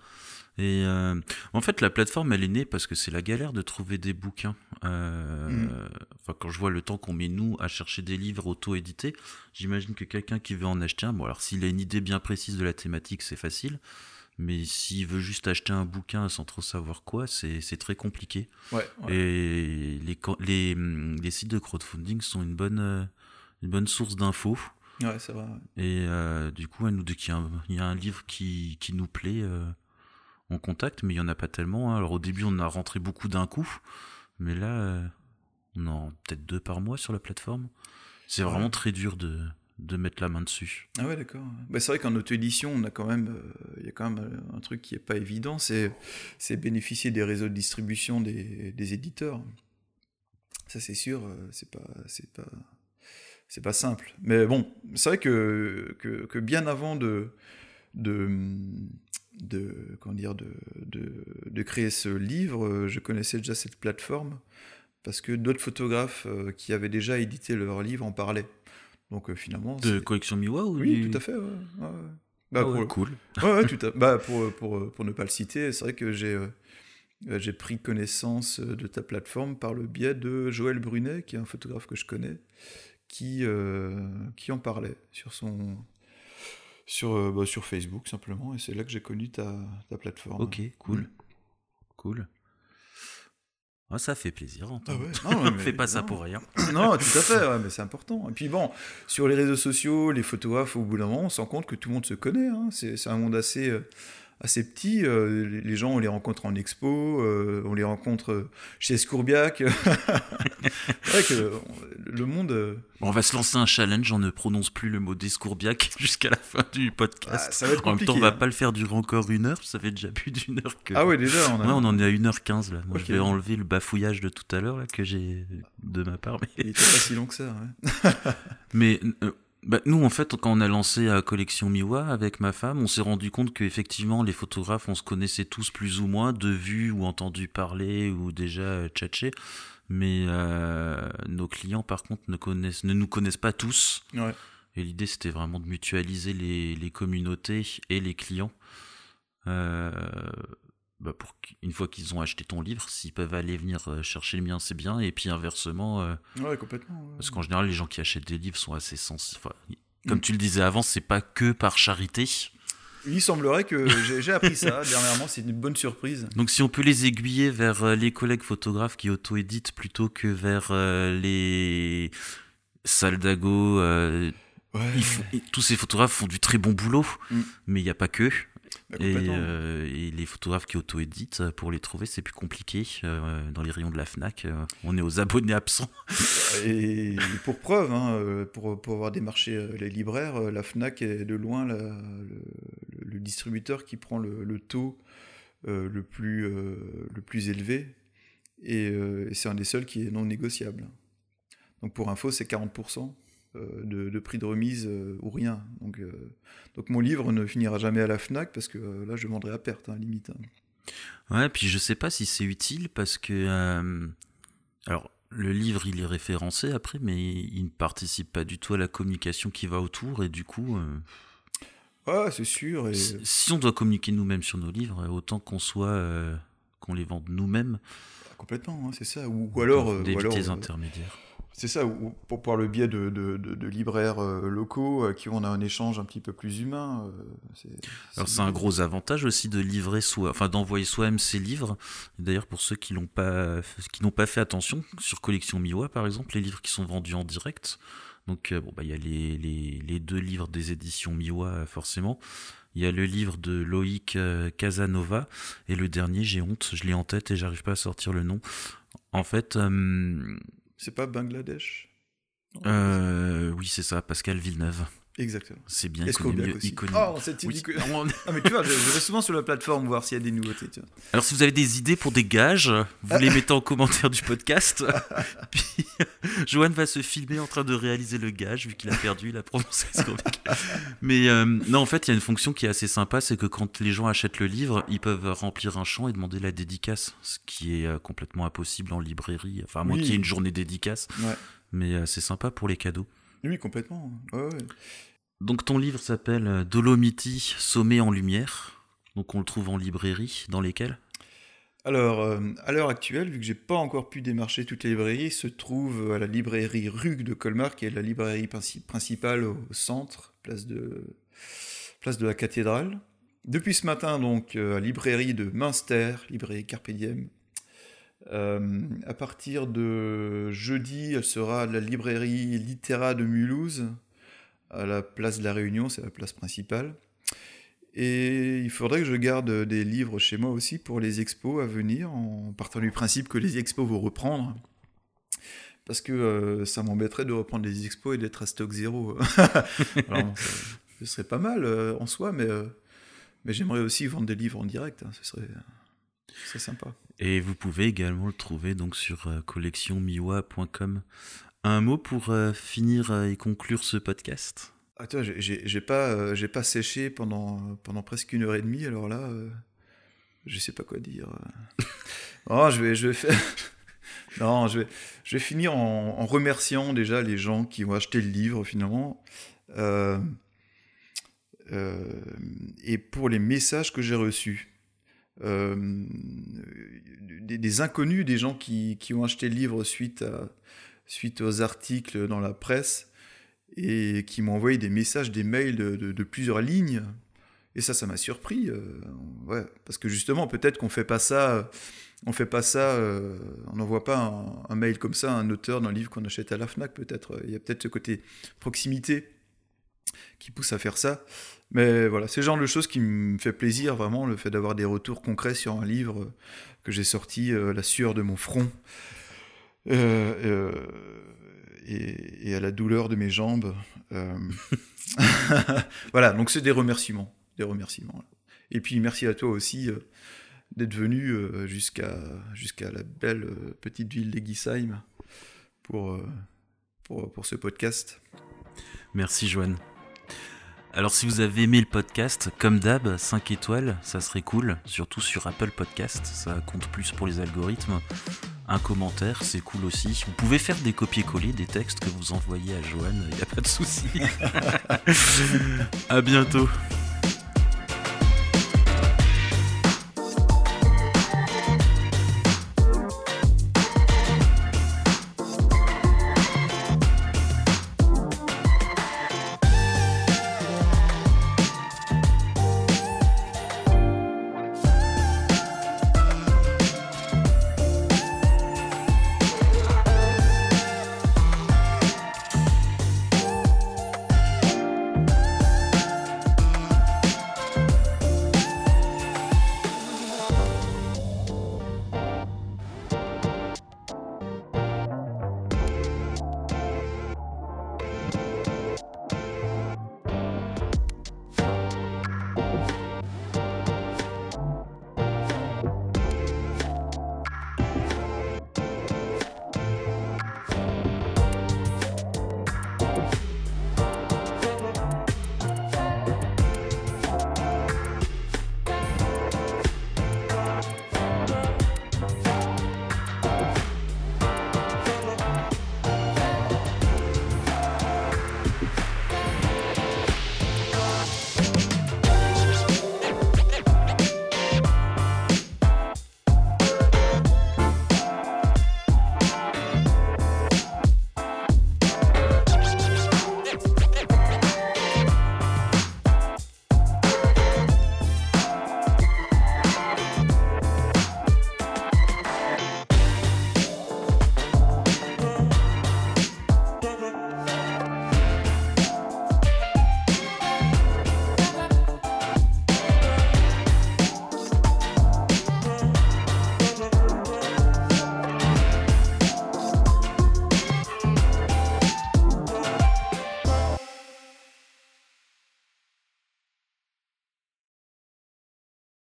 Et euh, en fait, la plateforme, elle est née parce que c'est la galère de trouver des bouquins. Mm. Enfin, quand je vois le temps qu'on met nous à chercher des livres auto-édités, j'imagine que quelqu'un qui veut en acheter un, bon alors s'il a une idée bien précise de la thématique, c'est facile. Mais s'il veut juste acheter un bouquin sans trop savoir quoi, c'est c'est très compliqué. Ouais, ouais. Et les, hum, les sites de crowdfunding sont une bonne, euh, une bonne source d'infos. Ouais, c'est vrai. ouais. Et euh, du coup, nous dit qu'il y, y a un livre qui, qui nous plaît, euh, on contacte, mais il n'y en a pas tellement. hein. Alors au début, on a rentré beaucoup d'un coup, mais là, euh, on en a peut-être deux par mois sur la plateforme. C'est vraiment très dur de, de mettre la main dessus. Ah ouais, d'accord. Bah, c'est vrai qu'en auto-édition, quand même, euh, il y a quand même un truc qui est pas évident, c'est, c'est bénéficier des réseaux de distribution des, des éditeurs. Ça, c'est sûr, euh, c'est pas, c'est pas, c'est pas simple. Mais bon, c'est vrai que, que, bien avant de, de, de, comment dire, de, de, de créer ce livre, euh, je connaissais déjà cette plateforme parce que d'autres photographes qui avaient déjà édité leur livre en parlaient. Donc euh, finalement, De collection Miwa ou oui, du- tout à fait. ouais, ouais, ouais. Bah, pour, ouais, cool. tout à- (laughs) bah, pour, pour, pour ne pas le citer, c'est vrai que j'ai euh, euh, j'ai pris connaissance euh, de ta plateforme par le biais de Joël Brunet, qui est un photographe que je connais, qui, euh, qui en parlait sur son sur, euh, bah, sur Facebook simplement, et c'est là que j'ai connu ta, ta plateforme. Ok, cool. Mm. Cool. Ah, ça fait plaisir. Ah ouais, (laughs) non, mais- Fais pas ça pour rien. (laughs) Non, tout à fait, ouais, mais c'est important. Et puis bon, sur les réseaux sociaux, les photographes, au bout d'un moment, on se rend compte que tout le monde se connaît. hein. C'est c'est un monde assez, euh, assez petits. les gens, on les rencontre en expo, on les rencontre chez Scourbiac. (laughs) c'est vrai que le monde. on va se lancer un challenge, on ne prononce plus le mot d'Escourbiac (laughs) jusqu'à la fin du podcast. Ah, ça va être en même temps, on va hein. pas le faire durer encore une heure, ça fait déjà plus d'une heure que. Ah ouais, déjà, on, a... on en est à 1h15 là. Moi, okay. je vais enlever le bafouillage de tout à l'heure que j'ai de ma part. Mais... Il était pas si long que ça. Ouais. (laughs) mais euh, bah, nous, en fait, quand on a lancé la collection Miwa avec ma femme, on s'est rendu compte qu'effectivement, les photographes, on se connaissait tous plus ou moins, de vue ou entendu parler ou déjà euh, tchatché. Mais euh, nos clients, par contre, ne, connaissent, ne nous connaissent pas tous. Ouais. Et l'idée, c'était vraiment de mutualiser les, les, communautés et les clients. Euh, bah pour une fois qu'ils ont acheté ton livre, s'ils peuvent aller venir euh, chercher le mien, c'est bien. Et puis inversement, euh, ouais, complètement. Ouais. Parce qu'en général, les gens qui achètent des livres sont assez sensibles. Enfin, comme mm. tu le disais avant, c'est pas que par charité. Il semblerait que (laughs) j'ai appris ça dernièrement, c'est une bonne surprise. Donc si on peut les aiguiller vers euh, les collègues photographes qui auto-éditent plutôt que vers euh, les Saldago, euh, ouais. font, tous ces photographes font du très bon boulot, mm. mais il n'y a pas que. Bah, et, euh, et, les photographes qui auto-éditent, pour les trouver, c'est plus compliqué. Euh, dans les rayons de la FNAC, euh, on est aux abonnés absents. Et pour preuve, hein, pour, pour, avoir démarché les libraires, la FNAC est de loin la, le, le, distributeur qui prend le, le taux le, plus, le plus élevé. Et, et c'est un des seuls qui est non négociable. Donc pour info, c'est 40%. De, de, prix de remise euh, ou rien. Donc, euh, donc mon livre ne finira jamais à la FNAC parce que euh, là je vendrai à perte, hein, limite. Hein. Ouais, puis je sais pas si c'est utile parce que. euh, alors, le livre il est référencé après, mais il ne participe pas du tout à la communication qui va autour et du coup. Ouais, c'est sûr. Et... Si on doit communiquer nous-mêmes sur nos livres, autant qu'on soit. qu'on les vende nous-mêmes. Complètement, hein, c'est ça. Ou, ou alors. D'éviter alors les intermédiaires. C'est ça, ou pour par le biais de, libraires euh, locaux euh, qui on a un échange un petit peu plus humain. Euh, Alors c'est un gros avantage aussi de livrer soi, enfin d'envoyer soi-même ses livres. D'ailleurs pour ceux qui n'ont pas fait attention sur collection Miwa par exemple, les livres qui sont vendus en direct. Donc bon bah il y a les, les deux livres des éditions Miwa forcément. Il y a le livre de Loïc Casanova et le dernier j'ai honte, je l'ai en tête et j'arrive pas à sortir le nom. En fait. C'est pas Bangladesh? Euh, Oui, c'est ça, Pascal Villeneuve. Exactement. C'est bien. Aussi. Iconique. Oh, c'est oui. ah, mais tu vois, je, je, vais souvent sur la plateforme voir s'il y a des nouveautés. Tu vois. Alors, si vous avez des idées pour des gages, vous les mettez en commentaire du podcast. (laughs) Puis, Johan va se filmer en train de réaliser le gage, vu qu'il a perdu la prononciation. mais euh, non, en fait, il y a une fonction qui est assez sympa c'est que quand les gens achètent le livre, ils peuvent remplir un champ et demander la dédicace, ce qui est euh, complètement impossible en librairie. Enfin, à moins Oui. qu'il y ait une journée dédicace. Ouais. Mais euh, c'est sympa pour les cadeaux. Oui, complètement. Ouais, ouais. Donc ton livre s'appelle euh, Dolomiti, Sommet en lumière. Donc on le trouve en librairie, dans lesquelles? Alors, euh, à l'heure actuelle, vu que j'ai pas encore pu démarcher toutes les librairies, se trouve à la librairie Rug de Colmar, qui est la librairie princi- principale au centre, place de, place de la cathédrale. Depuis ce matin, donc, euh, à la librairie de Münster, librairie Carpe Diem. Euh, à partir de jeudi, elle sera à la librairie Littéra de Mulhouse, à la place de la Réunion, c'est la place principale. Et il faudrait que je garde des livres chez moi aussi pour les expos à venir, en partant du principe que les expos vont reprendre. Parce que euh, ça m'embêterait de reprendre les expos et d'être à stock zéro. (laughs) Ce serait pas mal euh, en soi, mais, mais j'aimerais aussi vendre des livres en direct. hein, ce serait, ce serait sympa. Et vous pouvez également le trouver donc sur euh, collectionmiwa.com. Un mot pour euh, finir euh, et conclure ce podcast? Toi, j'ai- pas, j'ai pas séché pendant, pendant presque une heure et demie, alors là, euh, je sais pas quoi dire. (laughs) Oh, je vais, je vais faire. (laughs) non, je vais, je vais finir en, en remerciant déjà les gens qui ont acheté le livre finalement. Euh, euh, et pour les messages que j'ai reçus. Euh, des, inconnus, des gens qui, qui ont acheté le livre suite, suite aux articles dans la presse et qui m'ont envoyé des messages, des mails de, de- plusieurs lignes. Et ça, ça m'a surpris. euh, ouais, parce que justement, peut-être qu'on fait pas ça, on fait pas ça, euh, on n'envoie pas un, un mail comme ça à un auteur d'un livre qu'on achète à la Fnac. Peut-être, il y a peut-être ce côté proximité qui pousse à faire ça. Mais voilà, c'est le genre de choses qui me fait plaisir, vraiment, le fait d'avoir des retours concrets sur un livre que j'ai sorti, La sueur de mon front, et, et, à la douleur de mes jambes. (laughs) voilà, donc c'est des remerciements. Des remerciements. Et puis merci à toi aussi d'être venu euh, jusqu'à la belle euh, petite ville d'Egisheim pour, euh, pour, pour ce podcast. Merci Joanne. Alors si vous avez aimé le podcast, comme d'hab, 5 étoiles, ça serait cool, surtout sur Apple Podcast, ça compte plus pour les algorithmes. Un commentaire, c'est cool aussi. Vous pouvez faire des copier-coller des textes que vous envoyez à Joanne, il n'y a pas de souci. (laughs) à bientôt.